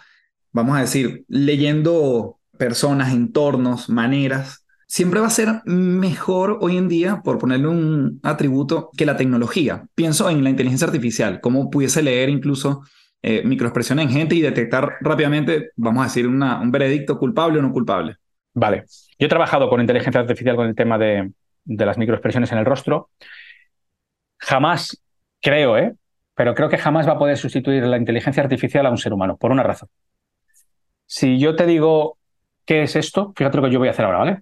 vamos a decir, leyendo personas, entornos, maneras, siempre va a ser mejor hoy en día, por ponerle un atributo, que la tecnología. Pienso en la inteligencia artificial, cómo pudiese leer incluso eh, microexpresiones en gente y detectar rápidamente, vamos a decir, un veredicto culpable o no culpable. Vale. Yo he trabajado con inteligencia artificial con el tema de, las microexpresiones en el rostro. Jamás, creo, ¿eh? pero creo que jamás va a poder sustituir la inteligencia artificial a un ser humano, por una razón. Si yo te digo, ¿qué es esto? Fíjate lo que yo voy a hacer ahora, ¿vale?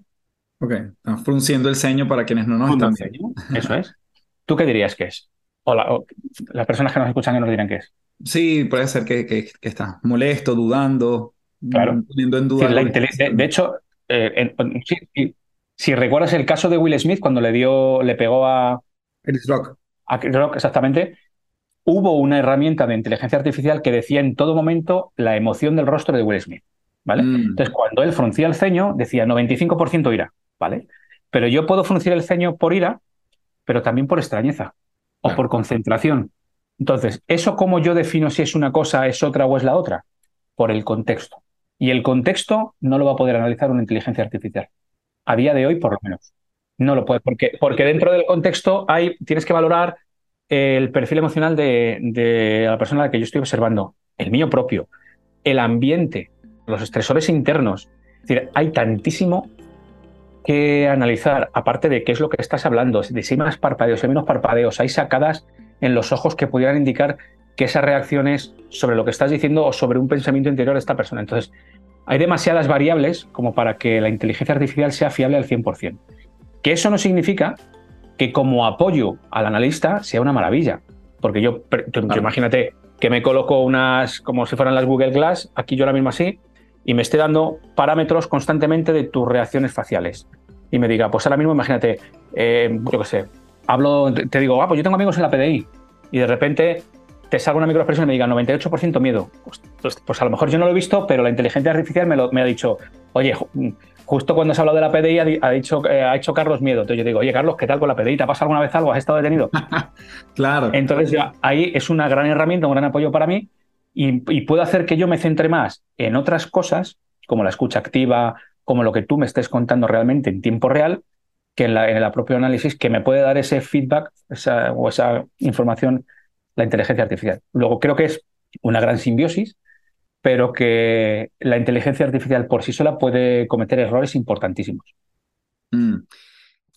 Ok, estamos frunciendo el ceño para quienes no nos están viendo. Eso es. ¿Tú qué dirías que es? O, las personas que nos escuchan que nos dirán qué es. Sí, puede ser que, que, estás molesto, dudando, claro. poniendo en duda. de, hecho, eh, si, recuerdas el caso de Will Smith cuando le dio, le pegó a Chris Rock. A Chris Rock, exactamente. Hubo una herramienta de inteligencia artificial que decía en todo momento la emoción del rostro de Will Smith. ¿Vale? Mm. Entonces, cuando él fruncía el ceño, decía 95% ira. ¿vale? Pero yo puedo fruncir el ceño por ira, pero también por extrañeza o por concentración. Entonces, ¿eso cómo yo defino si es una cosa, es otra o es la otra? Por el contexto. Y el contexto no lo va a poder analizar una inteligencia artificial. A día de hoy, por lo menos. No lo puede, porque, porque dentro del contexto hay, tienes que valorar el perfil emocional de, la persona a la que yo estoy observando, el mío propio, el ambiente, los estresores internos. Es decir, hay tantísimo que analizar, aparte de qué es lo que estás hablando, de si hay más parpadeos, si hay menos parpadeos, hay sacadas en los ojos que pudieran indicar que esa reacción es sobre lo que estás diciendo o sobre un pensamiento interior de esta persona. Entonces, hay demasiadas variables como para que la inteligencia artificial sea fiable al 100%. Que eso no significa que como apoyo al analista sea una maravilla. Porque yo, imagínate que me coloco unas, como si fueran las Google Glass, aquí yo ahora mismo así, y me esté dando parámetros constantemente de tus reacciones faciales. Y me diga, pues ahora mismo imagínate, eh, yo qué sé, hablo, te digo, ah, pues yo tengo amigos en la PDI. Y de repente te salga una microexpresión y me diga 98% miedo. Pues, pues, pues, a lo mejor yo no lo he visto, pero la inteligencia artificial me, lo, me ha dicho, oye, justo cuando se ha hablado de la PDI ha, dicho, eh, ha hecho Carlos miedo. Entonces yo digo, oye, Carlos, ¿qué tal con la PDI? ¿Te ha pasado alguna vez algo? ¿Has estado detenido? claro. Entonces ahí es una gran herramienta, un gran apoyo para mí y, puedo hacer que yo me centre más en otras cosas, como la escucha activa, como lo que tú me estés contando realmente en tiempo real, que en, el propio análisis que me puede dar ese feedback o esa información la inteligencia artificial. Luego creo que es una gran simbiosis, pero que la inteligencia artificial por sí sola puede cometer errores importantísimos. Mm.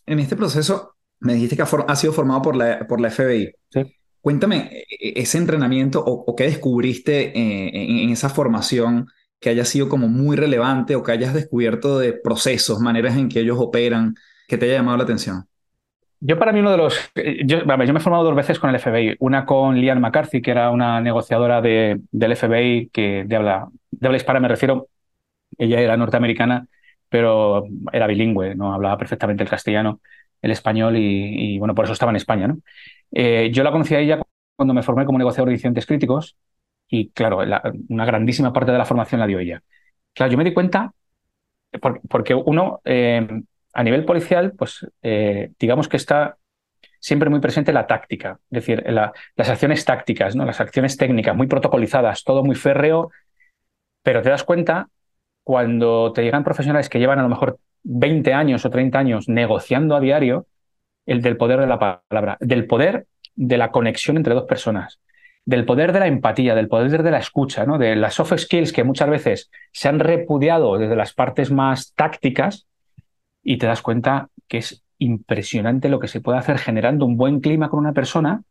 En este proceso me dijiste que ha, sido formado por la, por la FBI. Sí. Cuéntame e, e, ese entrenamiento o, qué descubriste eh, en, esa formación que haya sido como muy relevante o que hayas descubierto de procesos, maneras en que ellos operan, que te haya llamado la atención. Yo para mí uno de los... Yo, yo, me he formado dos veces con el FBI. Una con Lian McCarthy, que era una negociadora de, del FBI que de habla, de habla hispana, me refiero. Ella era norteamericana, pero era bilingüe, no hablaba perfectamente el castellano, el español y, bueno, por eso estaba en España. ¿no? Eh, yo la conocí a ella cuando me formé como negociador de incidentes críticos y claro, una grandísima parte de la formación la dio ella. Claro, yo me di cuenta, porque uno, eh, a nivel policial, pues eh, digamos que está siempre muy presente la táctica, es decir, las acciones tácticas, ¿no? las acciones técnicas, muy protocolizadas, todo muy férreo, pero te das cuenta cuando te llegan profesionales que llevan a lo mejor 20 años o 30 años negociando a diario, el del poder de la palabra, del poder de la conexión entre dos personas, del poder de la empatía, del poder de la escucha, ¿no? de las soft skills que muchas veces se han repudiado desde las partes más tácticas y te das cuenta que es impresionante lo que se puede hacer generando un buen clima con una persona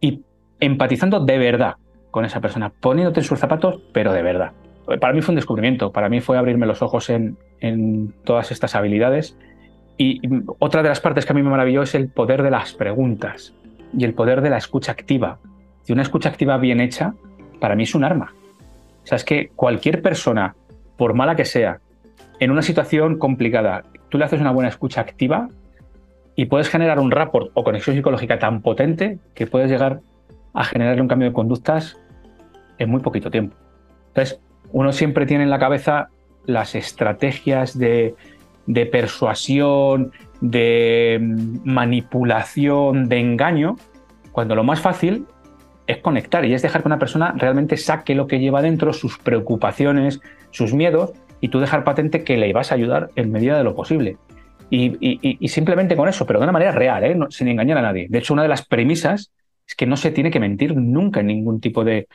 y empatizando de verdad con esa persona, poniéndote en sus zapatos, pero de verdad. Para mí fue un descubrimiento, para mí fue abrirme los ojos en, en todas estas habilidades. Y otra de las partes que a mí me maravilló es el poder de las preguntas y el poder de la escucha activa. Y una escucha activa bien hecha, para mí es un arma. O sea, es que cualquier persona, por mala que sea, en una situación complicada, tú le haces una buena escucha activa y puedes generar un rapport o conexión psicológica tan potente que puedes llegar a generarle un cambio de conductas en muy poquito tiempo. Entonces, uno siempre tiene en la cabeza las estrategias de, de persuasión, de manipulación, de engaño, cuando lo más fácil es conectar y es dejar que una persona realmente saque lo que lleva dentro, sus preocupaciones, sus miedos, y tú dejar patente que le vas a ayudar en medida de lo posible. Y, simplemente con eso, pero de una manera real, ¿eh? sin engañar a nadie. De hecho, una de las premisas es que no se tiene que mentir nunca en ningún tipo de,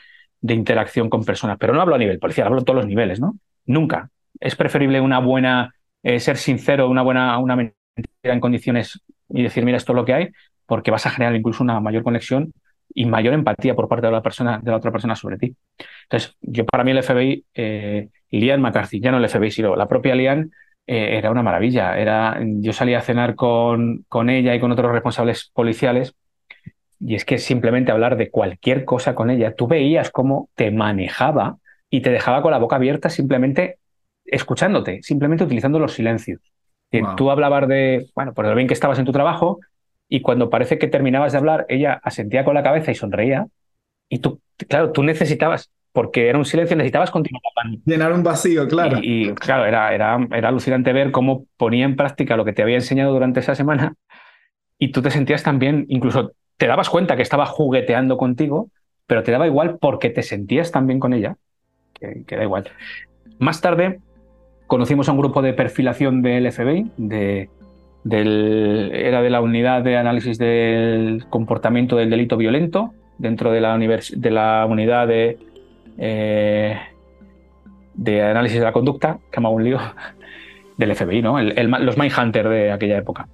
interacción con personas. Pero no hablo a nivel policial, hablo a todos los niveles, ¿no? Nunca. Es preferible una buena, eh, ser sincero, una buena, una mentira en condiciones y decir, mira, esto es lo que hay, porque vas a generar incluso una mayor conexión y mayor empatía por parte de la persona, de la otra persona sobre ti. Entonces, yo para mí el FBI, eh, Lian McCarthy, ya no el FBI, sino la propia Lian, eh, era una maravilla. Era, yo salía a cenar con, con ella y con otros responsables policiales y es que simplemente hablar de cualquier cosa con ella, tú veías cómo te manejaba y te dejaba con la boca abierta simplemente escuchándote, simplemente utilizando los silencios. Tú hablabas de, bueno, por lo bien que estabas en tu trabajo y cuando parece que terminabas de hablar, ella asentía con la cabeza y sonreía y tú, claro, tú necesitabas porque era un silencio, necesitabas continuar Llenar un vacío, claro. Y, claro, era, era, era alucinante ver cómo ponía en práctica lo que te había enseñado durante esa semana y tú te sentías también, incluso te dabas cuenta que estaba jugueteando contigo, pero te daba igual porque te sentías tan bien con ella, que, da igual. Más tarde conocimos a un grupo de perfilación del FBI, de, era de la unidad de análisis del comportamiento del delito violento, dentro de la, de unidad de eh, de análisis de la conducta, que me hago un lío, del FBI, ¿no? los Mindhunter de aquella época.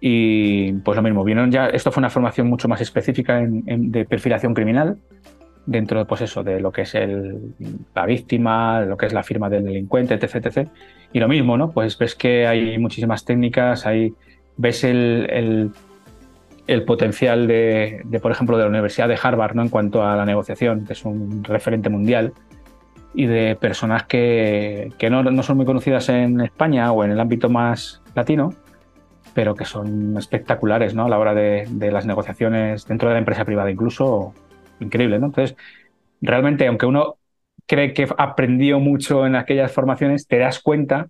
Y pues lo mismo, vieron ya, esto fue una formación mucho más específica de perfilación criminal, dentro de, pues eso, de lo que es el, la víctima, lo que es la firma del delincuente, etc, etc. Y lo mismo, ¿no? Pues ves que hay muchísimas técnicas, hay, ves el, el potencial de, por ejemplo, de la Universidad de Harvard ¿no? en cuanto a la negociación, que es un referente mundial, y de personas que, que no, no, son muy conocidas en España o en el ámbito más latino, pero que son espectaculares ¿no? a la hora de, de las negociaciones dentro de la empresa privada, incluso increíble. ¿no? Entonces, realmente, aunque uno cree que aprendió mucho en aquellas formaciones, te das cuenta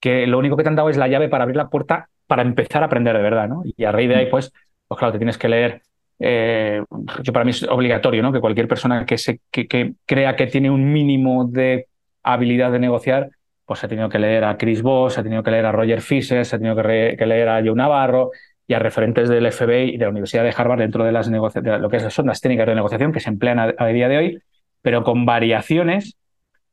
que lo único que te han dado es la llave para abrir la puerta para empezar a aprender de verdad, ¿no? Y a raíz de ahí, pues, pues claro, te tienes que leer. Eh, yo para mí es obligatorio, ¿no? Que cualquier persona que, se, que, crea que tiene un mínimo de habilidad de negociar pues ha tenido que leer a Chris Voss, ha tenido que leer a Roger Fisher, se ha tenido que, leer a Joe Navarro y a referentes del FBI y de la Universidad de Harvard dentro de, las de lo que son las técnicas de negociación que se emplean a, día de hoy, pero con variaciones.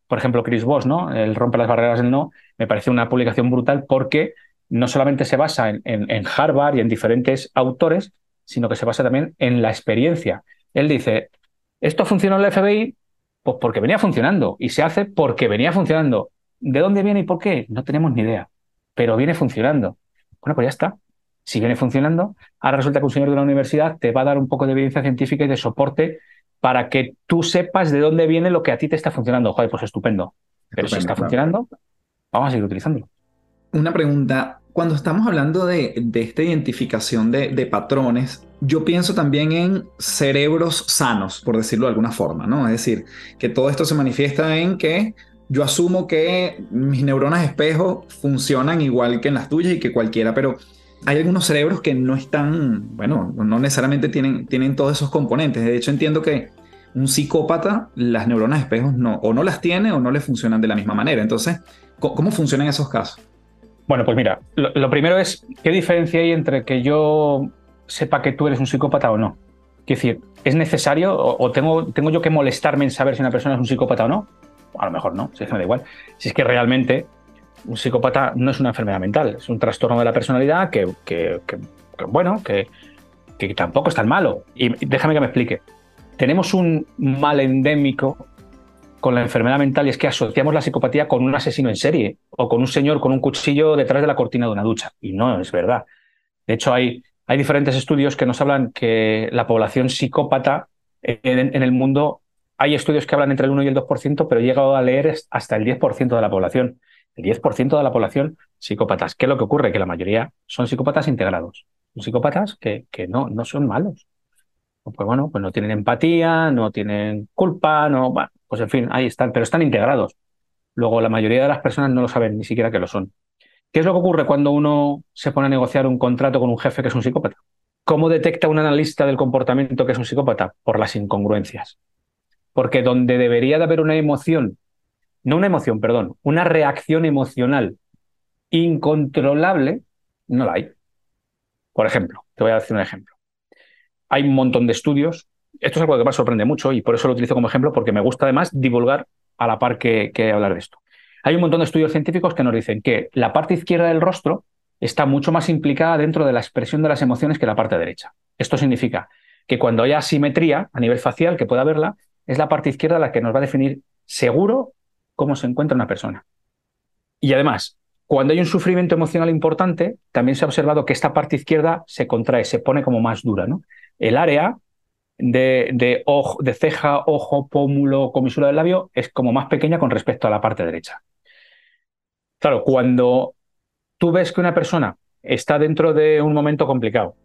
Por ejemplo, Chris Voss, ¿no? El rompe las barreras del no, me parece una publicación brutal porque no solamente se basa en Harvard y en diferentes autores, sino que se basa también en la experiencia. Él dice, esto funcionó en el FBI, pues porque venía funcionando, y se hace porque venía funcionando. ¿De dónde viene y por qué? No tenemos ni idea, pero viene funcionando. Bueno, pues ya está. Si viene funcionando, ahora resulta que un señor de la universidad te va a dar un poco de evidencia científica y de soporte para que tú sepas de dónde viene lo que a ti te está funcionando. Joder, pues estupendo. Pero si está funcionando, vamos a seguir utilizándolo. Una pregunta, cuando estamos hablando de, esta identificación de, patrones, yo pienso también en cerebros sanos, por decirlo de alguna forma, ¿no? Es decir, que todo esto se manifiesta en que yo asumo que mis neuronas espejo funcionan igual que en las tuyas y que cualquiera, pero hay algunos cerebros que no están, bueno, no necesariamente tienen, tienen todos esos componentes. De hecho, entiendo que un psicópata, las neuronas espejos no, o no las tiene o no le funcionan de la misma manera. Entonces, ¿cómo funcionan esos casos? Bueno, pues mira, lo, primero es, ¿qué diferencia hay entre que yo sepa que tú eres un psicópata o no? Quiero decir, ¿es necesario o, tengo, tengo yo que molestarme en saber si una persona es un psicópata o no? A lo mejor no, si es me da igual. Si es que realmente un psicópata no es una enfermedad mental, es un trastorno de la personalidad que, bueno, que, tampoco es tan malo. Y déjame que me explique. Tenemos un mal endémico con la enfermedad mental y es que asociamos la psicopatía con un asesino en serie o con un señor con un cuchillo detrás de la cortina de una ducha. Y no es verdad. De hecho, hay, hay diferentes estudios que nos hablan que la población psicópata en, el mundo, hay estudios que hablan entre el 1 y el 2%, pero he llegado a leer hasta el 10% de la población. El 10% de la población psicópatas. ¿Qué es lo que ocurre? Que la mayoría son psicópatas integrados. Son psicópatas que, que no, no son malos. Pues bueno, pues no tienen empatía, no tienen culpa, no, pues en fin, ahí están, pero están integrados. Luego, la mayoría de las personas no lo saben ni siquiera que lo son. ¿Qué es lo que ocurre cuando uno se pone a negociar un contrato con un jefe que es un psicópata? ¿Cómo detecta un analista del comportamiento que es un psicópata? Por las incongruencias. Porque donde debería de haber una emoción, no una emoción, perdón, una reacción emocional incontrolable, no la hay. Por ejemplo, te voy a decir un ejemplo. Hay un montón de estudios esto es algo que me sorprende mucho y por eso lo utilizo como ejemplo, porque me gusta además divulgar a la par que, hablar de esto. Hay un montón de estudios científicos que nos dicen que la parte izquierda del rostro está mucho más implicada dentro de la expresión de las emociones que la parte derecha. Esto significa que cuando haya asimetría a nivel facial, que pueda verla, es la parte izquierda la que nos va a definir seguro cómo se encuentra una persona. Y además, cuando hay un sufrimiento emocional importante, también se ha observado que esta parte izquierda se contrae, se pone como más dura. ¿no? El área de, de, de ceja, ojo, pómulo, comisura del labio es como más pequeña con respecto a la parte derecha. Claro, cuando tú ves que una persona está dentro de un momento complicado,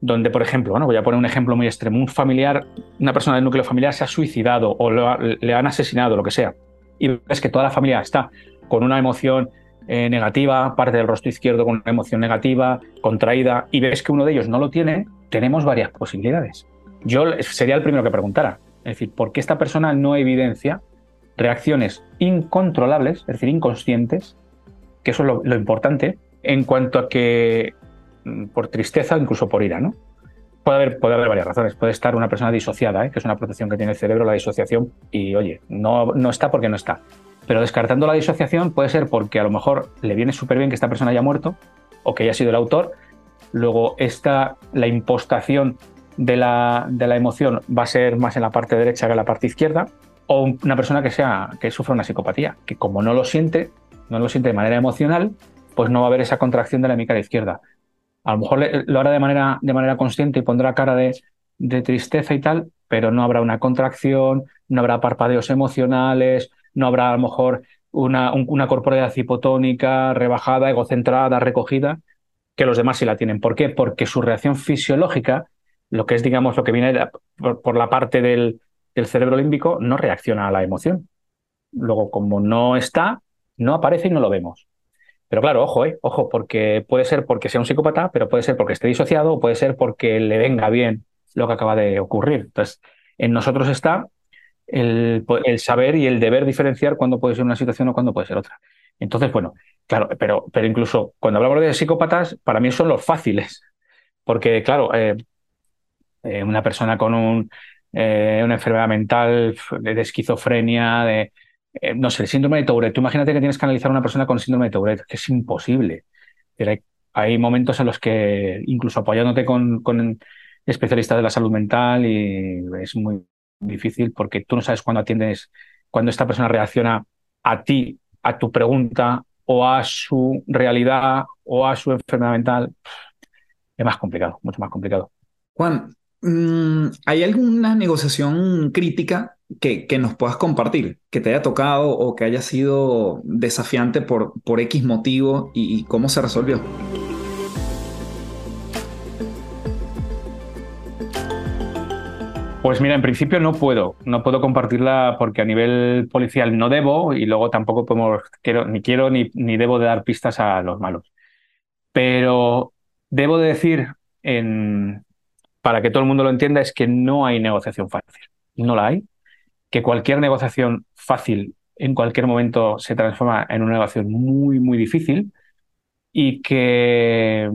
donde, por ejemplo, bueno, voy a poner un ejemplo muy extremo, un familiar, una persona del núcleo familiar se ha suicidado o le han asesinado, lo que sea, y ves que toda la familia está con una emoción eh, negativa, parte del rostro izquierdo con una emoción negativa, contraída, y ves que uno de ellos no lo tiene, tenemos varias posibilidades yo sería el primero que preguntara. Es decir, ¿por qué esta persona no evidencia reacciones incontrolables, es decir, inconscientes, que eso es lo, importante, en cuanto a que mm, por tristeza, incluso por ira, ¿no? Puede haber, puede varias razones. Puede estar una persona disociada, ¿eh? que es una protección que tiene el cerebro, la disociación, y oye, no, no está porque no está. Pero descartando la disociación puede ser porque a lo mejor le viene súper bien que esta persona haya muerto o que haya sido el autor. Luego está la impostación de la, de la emoción va a ser más en la parte derecha que en la parte izquierda, o una persona que, sea, que sufra una psicopatía, que como no lo siente, no lo siente de manera emocional, pues no va a haber esa contracción de la hemicara izquierda. A lo mejor lo hará de manera, de manera consciente y pondrá cara de, de tristeza y tal, pero no habrá una contracción, no habrá parpadeos emocionales, no habrá a lo mejor una, una corporalidad hipotónica, rebajada, egocentrada, recogida, que los demás sí la tienen. ¿Por qué? Porque su reacción fisiológica lo que es, digamos, lo que viene por, la parte del, cerebro límbico, no reacciona a la emoción. Luego, como no está, no aparece y no lo vemos. Pero claro, ojo, eh, ojo, porque puede ser porque sea un psicópata, pero puede ser porque esté disociado, o puede ser porque le venga bien lo que acaba de ocurrir. Entonces, en nosotros está el, saber y el deber diferenciar cuándo puede ser una situación o cuándo puede ser otra. Entonces, bueno, claro, pero, pero incluso cuando hablamos de psicópatas, para mí son los fáciles, porque claro, eh, eh, una persona con un, eh, una enfermedad mental, de, esquizofrenia, de, no sé, síndrome de Tourette. Tú imagínate que tienes que analizar a una persona con síndrome de Tourette, que es imposible. Hay, hay momentos en los que, incluso apoyándote con, con especialistas de la salud mental, y es muy difícil porque tú no sabes cuándo atiendes, cuando esta persona reacciona a ti, a tu pregunta, o a su realidad, o a su enfermedad mental. Es más complicado, mucho más complicado. Juan, mm, ¿hay alguna negociación crítica que, que, nos puedas compartir, que te haya tocado o que haya sido desafiante por, por X motivo y cómo se resolvió? Pues mira, en principio no puedo, no puedo compartirla porque a nivel policial no debo y luego tampoco podemos, quiero, ni quiero ni, ni debo de dar pistas a los malos. Pero debo de decir, en, para que todo el mundo lo entienda, es que no hay negociación fácil. No la hay. Que cualquier negociación fácil en cualquier momento se transforma en una negociación muy, muy difícil y que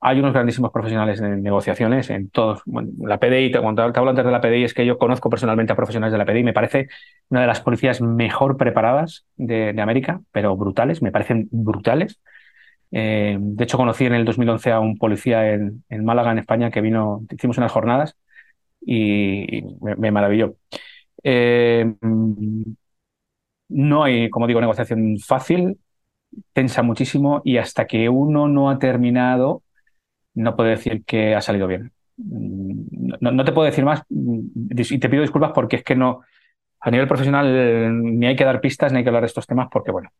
hay unos grandísimos profesionales en negociaciones, en todos. la PDI, cuando te hablo antes de la PDI, es que yo conozco personalmente a profesionales de la PDI. Me parece una de las policías mejor preparadas de, América, pero brutales, me parecen brutales. Eh, de hecho, conocí en el 2011 a un policía en, Málaga, en España, que vino, hicimos unas jornadas y, me, maravilló. Eh, no hay, como digo, negociación fácil, tensa muchísimo y hasta que uno no ha terminado no puedo decir que ha salido bien. Mm, no, te puedo decir más mm, y te pido disculpas porque es que no, a nivel profesional ni hay que dar pistas ni hay que hablar de estos temas porque, bueno.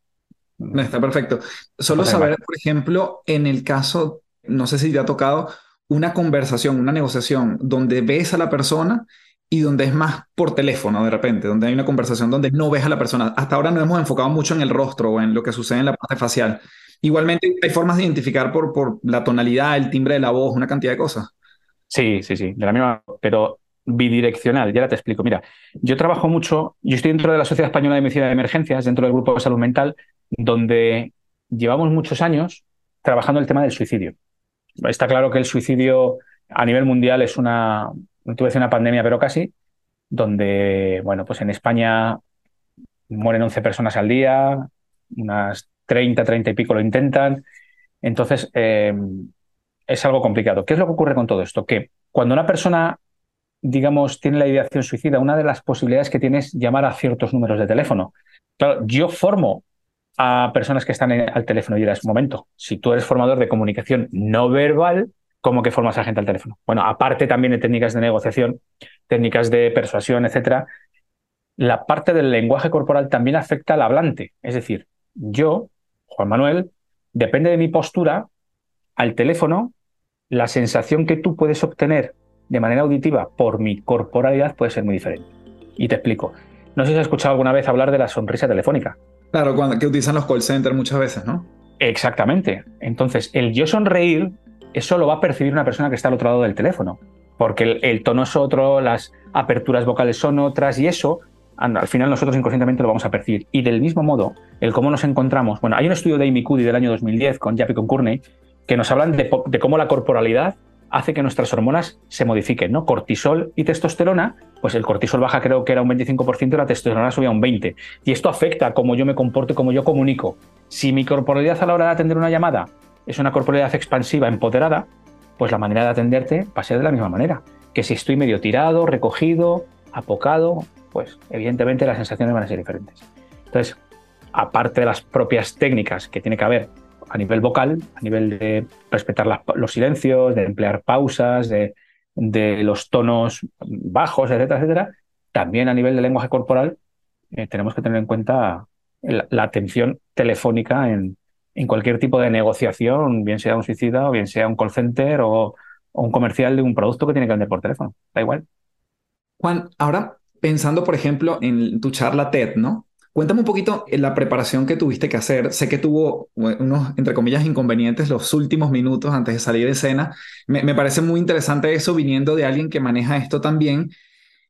No, está perfecto. Solo saber, por ejemplo, en el caso, no sé si te ha tocado una conversación, una negociación donde ves a la persona y donde es más por teléfono de repente, donde hay una conversación donde no ves a la persona. Hasta ahora nos hemos enfocado mucho en el rostro o en lo que sucede en la parte facial. Igualmente hay formas de identificar por, por la tonalidad, el timbre de la voz, una cantidad de cosas. Sí, sí, sí, de la misma, pero bidireccional, ya te explico. Mira, yo trabajo mucho, yo estoy dentro de la Sociedad Española de Medicina de Emergencias, dentro del Grupo de Salud Mental, donde llevamos muchos años trabajando el tema del suicidio. Está claro que el suicidio a nivel mundial es una, no tuve una pandemia, pero casi, donde, bueno, pues en España mueren 11 personas al día, unas 30, 30 y pico lo intentan. Entonces, eh, es algo complicado. ¿Qué es lo que ocurre con todo esto? Que cuando una persona, digamos, tiene la ideación suicida, una de las posibilidades que tiene es llamar a ciertos números de teléfono. Claro, yo formo a personas que están al teléfono y dirás, momento, si tú eres formador de comunicación no verbal, ¿cómo que formas a gente al teléfono? Bueno, aparte también de técnicas de negociación, técnicas de persuasión, etcétera, la parte del lenguaje corporal también afecta al hablante. Es decir, yo Juan Manuel, depende de mi postura, al teléfono, la sensación que tú puedes obtener de manera auditiva por mi corporalidad puede ser muy diferente. Y te explico. No sé si has escuchado alguna vez hablar de la sonrisa telefónica. Claro, cuando, que utilizan los call centers muchas veces, ¿no? Exactamente. Entonces, el yo sonreír, eso lo va a percibir una persona que está al otro lado del teléfono, porque el, tono es otro, las aperturas vocales son otras y eso al final nosotros inconscientemente lo vamos a percibir. Y del mismo modo, el cómo nos encontramos. Bueno, hay un estudio de Amy Cuddy del año 2010 con Jappy con Courtney que nos hablan de, cómo la corporalidad hace que nuestras hormonas se modifiquen, ¿no? Cortisol y testosterona, pues el cortisol baja creo que era un 25% y la testosterona subía un 20%. Y esto afecta cómo yo me comporto, cómo yo comunico. Si mi corporalidad a la hora de atender una llamada es una corporalidad expansiva, empoderada, pues la manera de atenderte va a ser de la misma manera. Que si estoy medio tirado, recogido, apocado, pues evidentemente las sensaciones van a ser diferentes. Entonces, aparte de las propias técnicas que tiene que haber a nivel vocal, a nivel de respetar los silencios, de emplear pausas, de, los tonos bajos, etcétera, etcétera, también a nivel de lenguaje corporal eh, tenemos que tener en cuenta la, atención telefónica en, cualquier tipo de negociación, bien sea un suicida o bien sea un call center o, un comercial de un producto que tiene que vender por teléfono. Da igual. Juan, ahora pensando, por ejemplo, en tu charla TED, ¿no? Cuéntame un poquito en la preparación que tuviste que hacer. Sé que tuvo unos, entre comillas, inconvenientes los últimos minutos antes de salir de escena. Me, me parece muy interesante eso viniendo de alguien que maneja esto también.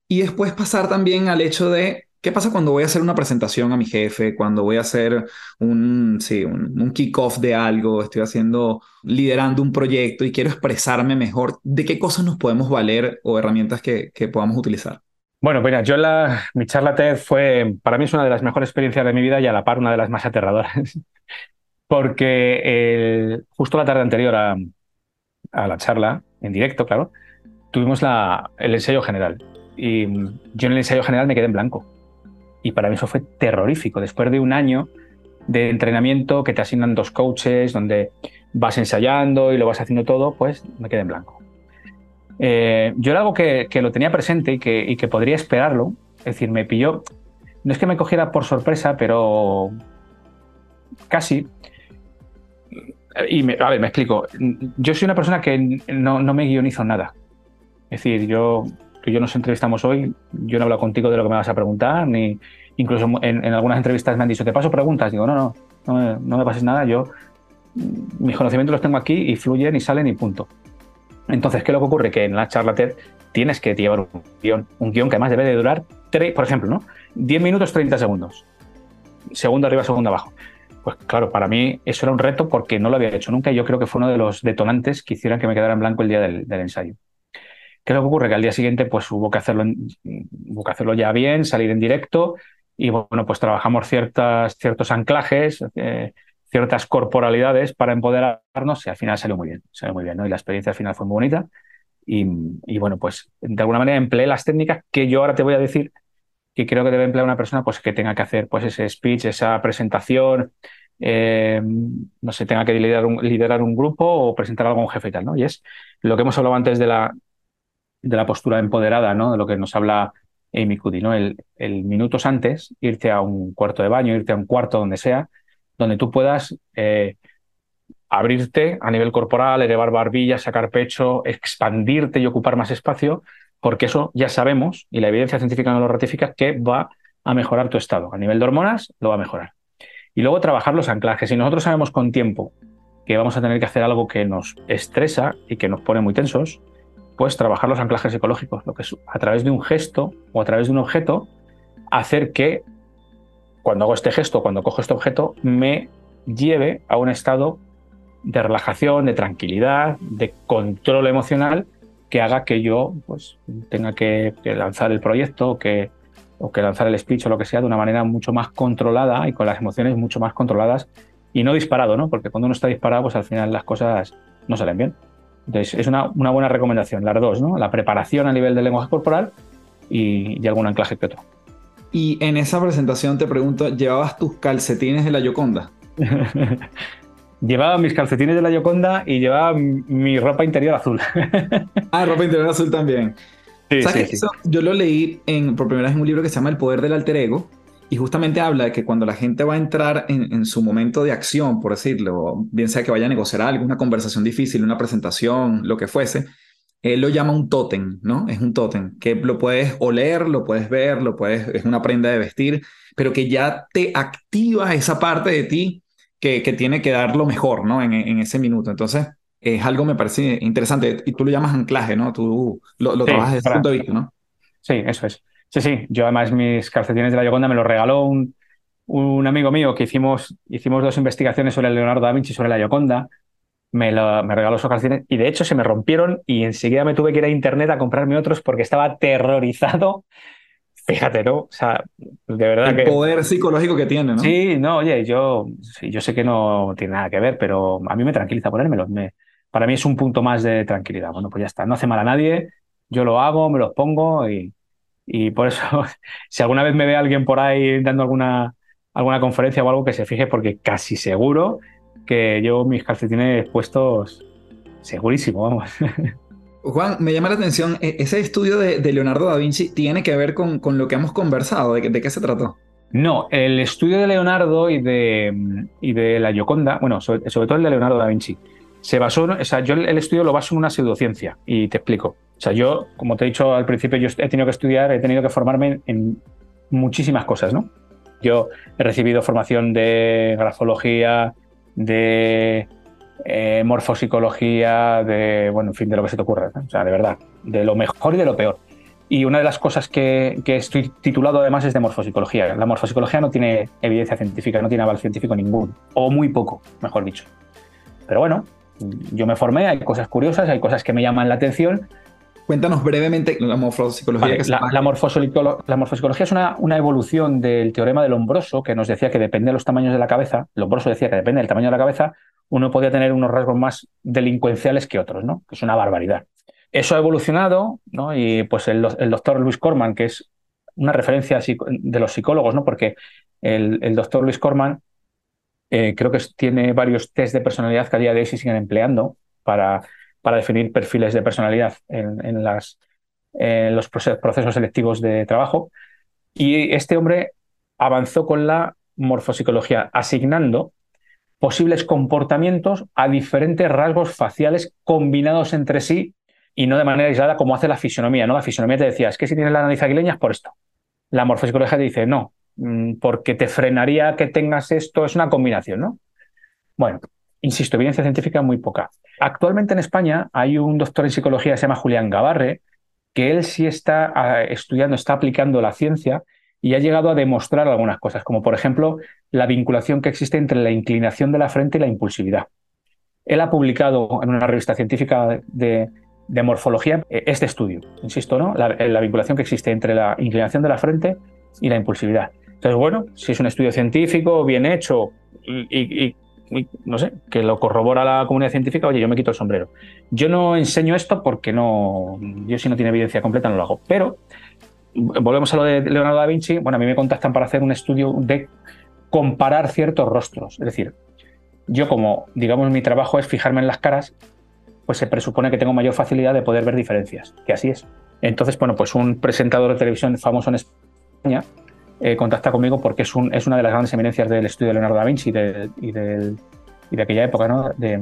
Y después pasar también al hecho de ¿Qué pasa cuando voy a hacer una presentación a mi jefe, cuando voy a hacer un, sí, un, un kickoff de algo, estoy haciendo, liderando un proyecto y quiero expresarme mejor? ¿De qué cosas nos podemos valer o herramientas que, que podamos utilizar? Bueno, mira, yo la, mi charla TED fue, para mí es una de las mejores experiencias de mi vida y a la par una de las más aterradoras. Porque justo la tarde anterior a, a, la charla, en directo, claro, tuvimos la, el ensayo general. Y yo en el ensayo general me quedé en blanco. Y para mí eso fue terrorífico. Después de un año de entrenamiento que te asignan dos coaches, donde vas ensayando y lo vas haciendo todo, pues me quedé en blanco. Eh, yo era algo que, lo tenía presente y que, que, podría esperarlo. Es decir, me pilló. No es que me cogiera por sorpresa, pero casi. Y me, a ver, me explico. Yo soy una persona que no, me guionizo nada. Es decir, yo, que yo nos entrevistamos hoy, yo no hablo contigo de lo que me vas a preguntar, ni incluso en, algunas entrevistas me han dicho, te paso preguntas. Digo, no, no, no me, no me pases nada. Yo, mis conocimientos los tengo aquí y fluyen y salen y punto. Entonces, ¿qué es lo que ocurre? Que en la charla TED tienes que llevar un guion, un guion que además debe de durar, por ejemplo, ¿no? 10 minutos 30 segundos. Segundo arriba, segundo abajo. Pues claro, para mí eso era un reto porque no lo había hecho nunca y yo creo que fue uno de los detonantes que hicieron que me quedara en blanco el día del, ensayo. ¿Qué es lo que ocurre? Que al día siguiente pues hubo que hacerlo, hubo que hacerlo ya bien, salir en directo y bueno, pues trabajamos ciertas, ciertos anclajes, eh, ciertas corporalidades para empoderarnos y al final salió muy bien, salió muy bien, ¿no? Y la experiencia al final fue muy bonita y, bueno, pues de alguna manera empleé las técnicas que yo ahora te voy a decir que creo que debe emplear una persona pues que tenga que hacer pues ese speech, esa presentación, eh, no sé, tenga que liderar un, grupo o presentar algo a un jefe y tal, ¿no? Y es lo que hemos hablado antes de la, de la postura empoderada, ¿no? De lo que nos habla Amy Cuddy, ¿no? El, minutos antes, irte a un cuarto de baño, irte a un cuarto donde sea, donde tú puedas eh, abrirte a nivel corporal, elevar barbillas, sacar pecho, expandirte y ocupar más espacio, porque eso ya sabemos, y la evidencia científica nos lo ratifica, que va a mejorar tu estado. A nivel de hormonas, lo va a mejorar. Y luego trabajar los anclajes. Si nosotros sabemos con tiempo que vamos a tener que hacer algo que nos estresa y que nos pone muy tensos, pues trabajar los anclajes psicológicos, lo que es a través de un gesto o a través de un objeto, hacer que cuando hago este gesto, cuando cojo este objeto, me lleve a un estado de relajación, de tranquilidad, de control emocional que haga que yo pues, tenga que, lanzar el proyecto o que, o que lanzar el speech o lo que sea de una manera mucho más controlada y con las emociones mucho más controladas y no disparado, ¿no? Porque cuando uno está disparado, pues al final las cosas no salen bien. Entonces, es una, una buena recomendación, las dos, ¿no? La preparación a nivel del lenguaje corporal y, y algún anclaje que otro. Y en esa presentación te pregunto, ¿llevabas tus calcetines de la Yoconda? llevaba mis calcetines de la Yoconda y llevaba mi ropa interior azul. ah, ropa interior azul también. Sí, ¿Sabes sí, yo lo leí en, por primera vez en un libro que se llama El poder del alter ego y justamente habla de que cuando la gente va a entrar en, en, su momento de acción, por decirlo, bien sea que vaya a negociar algo, una conversación difícil, una presentación, lo que fuese, él lo llama un tótem, ¿no? Es un tótem que lo puedes oler, lo puedes ver, lo puedes, es una prenda de vestir, pero que ya te activa esa parte de ti que, que tiene que dar lo mejor, ¿no? En, en, ese minuto. Entonces, es algo me parece interesante y tú lo llamas anclaje, ¿no? Tú lo, lo trabajas desde ese punto de vista, ¿no? Sí, eso es. Sí, sí. Yo además mis calcetines de la Yoconda me los regaló un, un amigo mío que hicimos, hicimos dos investigaciones sobre Leonardo da Vinci y sobre la Yoconda me, me regaló esos calcetines y de hecho se me rompieron y enseguida me tuve que ir a internet a comprarme otros porque estaba aterrorizado. Fíjate, ¿no? O sea, de verdad El poder psicológico que tiene, ¿no? Sí, no, oye, yo, yo sé que no tiene nada que ver, pero a mí me tranquiliza ponérmelos. Me, para mí es un punto más de tranquilidad. Bueno, pues ya está, no hace mal a nadie, yo lo hago, me los pongo y, y por eso, si alguna vez me ve alguien por ahí dando alguna, alguna conferencia o algo, que se fije porque casi seguro que llevo mis calcetines puestos segurísimo, vamos. Juan, me llama la atención, e-, ese estudio de, Leonardo da Vinci tiene que ver con, con lo que hemos conversado, ¿De, ¿de, qué se trató? No, el estudio de Leonardo y de, y de la Gioconda, bueno, sobre, todo el de Leonardo da Vinci, se basó, o sea, yo el estudio lo baso en una pseudociencia y te explico. O sea, yo, como te he dicho al principio, yo he tenido que estudiar, he tenido que formarme en muchísimas cosas, ¿no? Yo he recibido formación de grafología, de eh, morfopsicología, de, bueno, en fin, de lo que se te ocurra. O sea, de verdad, de lo mejor y de lo peor. Y una de las cosas que, estoy titulado además es de morfopsicología. La morfopsicología no tiene evidencia científica, no tiene aval científico ninguno, o muy poco, mejor dicho. Pero bueno, yo me formé, hay cosas curiosas, hay cosas que me llaman la atención. Cuéntanos brevemente la morfopsicología. la, morfopsicología es una, una, evolución del teorema de Lombroso, que nos decía que depende de los tamaños de la cabeza. Lombroso decía que depende del tamaño de la cabeza, uno podía tener unos rasgos más delincuenciales que otros, ¿no? Que es una barbaridad. Eso ha evolucionado, ¿no? Y pues el, doctor Luis Corman, que es una referencia de los psicólogos, ¿no? Porque el, doctor Luis Corman eh, creo que tiene varios test de personalidad que a día de hoy se siguen empleando para, para definir perfiles de personalidad en, los procesos selectivos de trabajo. Y este hombre avanzó con la morfopsicología, asignando posibles comportamientos a diferentes rasgos faciales combinados entre sí y no de manera aislada como hace la fisionomía. ¿no? La fisionomía te decía, es que si tienes la nariz aguileña es por esto. La morfopsicología te dice, no, mm, porque te frenaría que tengas esto, es una combinación, ¿no? Bueno, insisto, evidencia científica muy poca. Actualmente en España hay un doctor en psicología que se llama Julián Gavarre, que él sí está ah, estudiando, está aplicando la ciencia y ha llegado a demostrar algunas cosas, como por ejemplo la vinculación que existe entre la inclinación de la frente y la impulsividad. Él ha publicado en una revista científica de, de morfología eh, este estudio, insisto, ¿no? Eh, la, vinculación que existe entre la inclinación de la frente y la impulsividad. Entonces, bueno, si es un estudio científico bien hecho y, no sé, que lo corrobora la comunidad científica, oye, yo me quito el sombrero. Yo no enseño esto porque no, yo si no tiene evidencia completa no lo hago. Pero volvemos a lo de Leonardo da Vinci. Bueno, a mí me contactan para hacer un estudio de comparar ciertos rostros. Es decir, yo como, digamos, mi trabajo es fijarme en las caras pues se presupone que tengo mayor facilidad de poder ver diferencias, que así es. Entonces, bueno, pues un presentador de televisión famoso en España eh, contacta conmigo porque es, un, es, una de las grandes eminencias del estudio de Leonardo da Vinci y, de, aquella época, ¿no? De,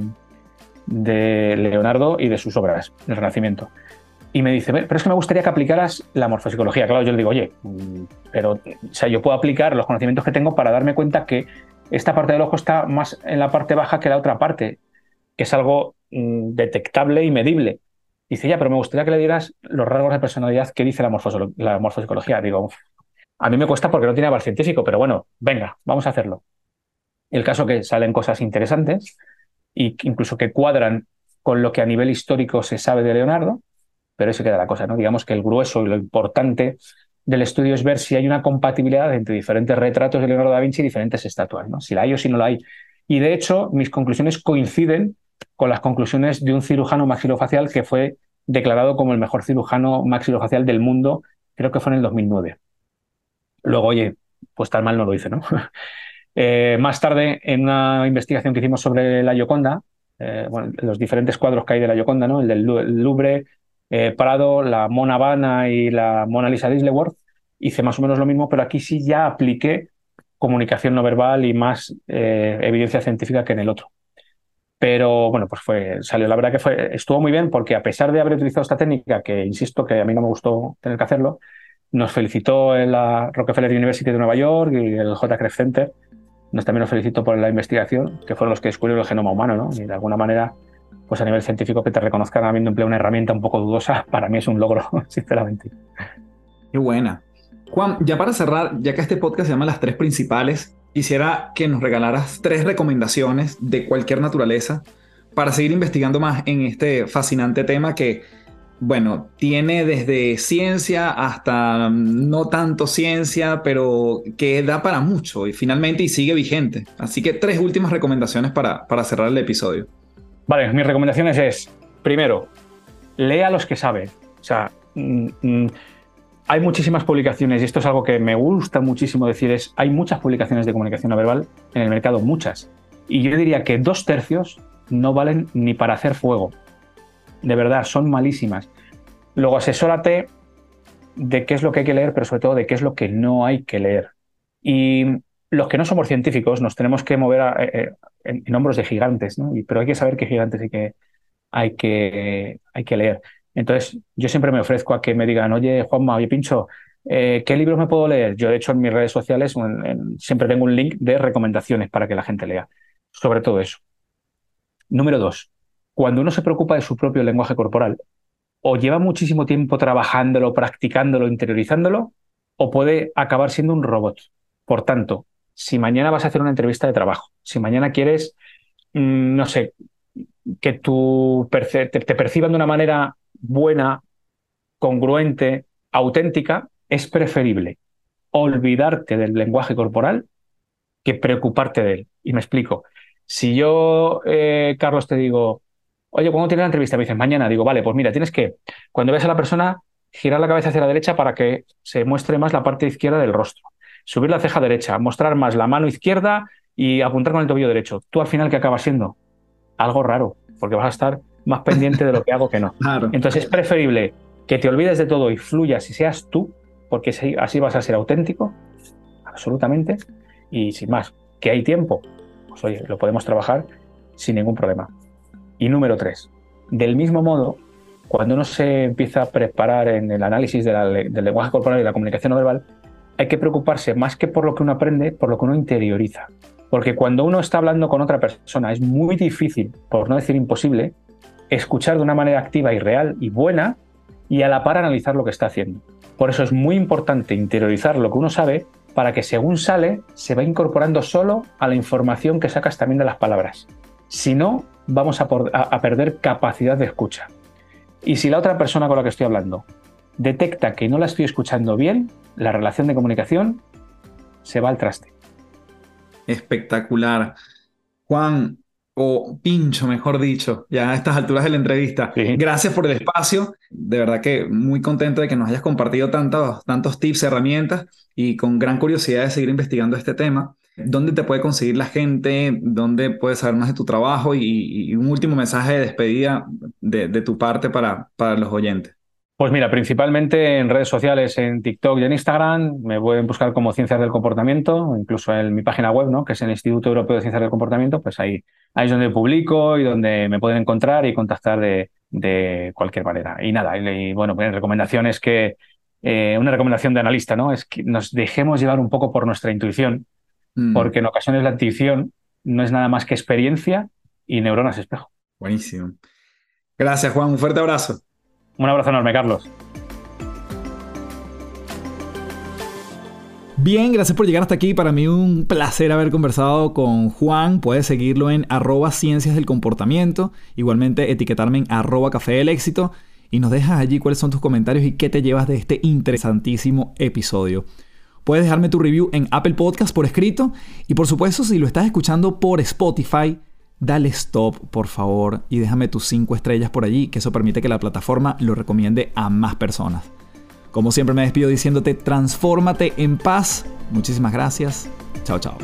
de, Leonardo y de sus obras, del Renacimiento. Y me dice, pero es que me gustaría que aplicaras la morfopsicología. Claro, yo le digo, oye, mm, pero o sea, yo puedo aplicar los conocimientos que tengo para darme cuenta que esta parte del ojo está más en la parte baja que la otra parte, que es algo Mm, detectable y medible. Dice, ya, pero me gustaría que le dieras los rasgos de personalidad que dice la, la morfopsicología. Digo, a mí me cuesta porque no tiene aval científico, pero bueno, venga, vamos a hacerlo. El caso que salen cosas interesantes e incluso que cuadran con lo que a nivel histórico se sabe de Leonardo, pero eso queda la cosa, ¿no? Digamos que el grueso y lo importante del estudio es ver si hay una compatibilidad entre diferentes retratos de Leonardo da Vinci y diferentes estatuas, ¿no? Si la hay o si no la hay. Y de hecho, mis conclusiones coinciden con las conclusiones de un cirujano maxilofacial que fue declarado como el mejor cirujano maxilofacial del mundo, creo que fue en el 2009. Luego, oye, pues tan mal no lo hice, ¿no? Eh, más tarde, en una investigación que hicimos sobre la Gioconda, eh, los diferentes cuadros que hay de la Gioconda, ¿no? El del Louvre, eh, Prado, la Mona Habana y la Mona Lisa de Isleworth, hice más o menos lo mismo, pero aquí sí ya apliqué comunicación no verbal y más evidencia científica que en el otro. Pero bueno, pues fue, salió. La verdad que fue, estuvo muy bien porque a pesar de haber utilizado esta técnica, que insisto que a mí no me gustó tener que hacerlo, nos felicitó en la Rockefeller University de Nueva York y el J. Center. Nos también nos felicitó por la investigación, que fueron los que descubrieron el genoma humano, ¿no? Y de alguna manera, pues a nivel científico, que te reconozcan habiendo empleado una herramienta un poco dudosa, para mí es un logro, sinceramente. Qué buena. Juan, ya para cerrar, ya que este podcast se llama Las Tres Principales, quisiera que nos regalaras tres recomendaciones de cualquier naturaleza para seguir investigando más en este fascinante tema que, bueno, tiene desde ciencia hasta no tanto ciencia, pero que da para mucho y finalmente y sigue vigente. Así que tres últimas recomendaciones para, para cerrar el episodio. Vale, mis recomendaciones es, primero, lea a los que saben. O sea, mm, mm, hay muchísimas publicaciones, y esto es algo que me gusta muchísimo decir, es hay muchas publicaciones de comunicación no verbal en el mercado, muchas. Y yo diría que dos tercios no valen ni para hacer fuego. De verdad, son malísimas. Luego asesórate de qué es lo que hay que leer, pero sobre todo de qué es lo que no hay que leer. Y los que no somos científicos nos tenemos que mover eh, eh, en, hombros de gigantes, ¿no? pero hay que saber qué gigantes hay que, hay que, hay que leer. Entonces, yo siempre me ofrezco a que me digan, oye, Juanma, oye, Pincho, eh, ¿qué libros me puedo leer? Yo, de hecho, en mis redes sociales siempre tengo un link de recomendaciones para que la gente lea. Sobre todo eso. Número dos, cuando uno se preocupa de su propio lenguaje corporal, o lleva muchísimo tiempo trabajándolo, practicándolo, interiorizándolo, o puede acabar siendo un robot. Por tanto, si mañana vas a hacer una entrevista de trabajo, si mañana quieres, mm, no sé, que tú te perciban de una manera buena, congruente, auténtica, es preferible olvidarte del lenguaje corporal que preocuparte de él. Y me explico. Si yo, eh, Carlos, te digo, oye, ¿cuándo tienes la entrevista? Me dices, mañana. Digo, vale, pues mira, tienes que, cuando ves a la persona, girar la cabeza hacia la derecha para que se muestre más la parte izquierda del rostro. Subir la ceja derecha, mostrar más la mano izquierda y apuntar con el tobillo derecho. Tú al final, ¿qué acabas siendo? Algo raro, porque vas a estar más pendiente de lo que hago que no. Entonces es preferible que te olvides de todo y fluyas y seas tú, porque así vas a ser auténtico, absolutamente, y sin más, que hay tiempo, pues oye, lo podemos trabajar sin ningún problema. Y número tres, del mismo modo, cuando uno se empieza a preparar en el análisis del lenguaje corporal y la comunicación no verbal, hay que preocuparse más que por lo que uno aprende, por lo que uno interioriza. Porque cuando uno está hablando con otra persona es muy difícil, por no decir imposible, escuchar de una manera activa y real y buena y a la par analizar lo que está haciendo. Por eso es muy importante interiorizar lo que uno sabe para que según sale se va incorporando solo a la información que sacas también de las palabras. Si no, vamos a, a perder capacidad de escucha. Y si la otra persona con la que estoy hablando detecta que no la estoy escuchando bien, la relación de comunicación se va al traste. Espectacular. Juan, o Pincho, mejor dicho, ya a estas alturas de la entrevista. Gracias por el espacio. De verdad que muy contento de que nos hayas compartido tantos, tantos tips, herramientas y con gran curiosidad de seguir investigando este tema. ¿Dónde te puede conseguir la gente? ¿Dónde puedes saber más de tu trabajo? Y, un último mensaje de despedida de, tu parte para, los oyentes. Pues mira, principalmente en redes sociales, en TikTok y en Instagram, me pueden buscar como Ciencias del Comportamiento, incluso en mi página web, ¿no? que es el Instituto Europeo de Ciencias del Comportamiento, pues ahí, ahí es donde publico y donde me pueden encontrar y contactar de, de cualquier manera. Y nada, y, bueno, pues recomendaciones que, eh, una recomendación de analista, ¿no? Es que nos dejemos llevar un poco por nuestra intuición, mm. porque en ocasiones la intuición no es nada más que experiencia y neuronas espejo. Buenísimo. Gracias, Juan. Un fuerte abrazo. Un abrazo enorme, Carlos. Bien, gracias por llegar hasta aquí. Para mí un placer haber conversado con Juan. Puedes seguirlo en arroba ciencias del comportamiento. Igualmente etiquetarme en arroba café del éxito. Y nos dejas allí cuáles son tus comentarios y qué te llevas de este interesantísimo episodio. Puedes dejarme tu review en Apple Podcast por escrito. Y por supuesto, si lo estás escuchando por Spotify, dale stop, por favor, y déjame tus 5 estrellas por allí, que eso permite que la plataforma lo recomiende a más personas. Como siempre me despido diciéndote, transfórmate en paz. Muchísimas gracias. Chao, chao.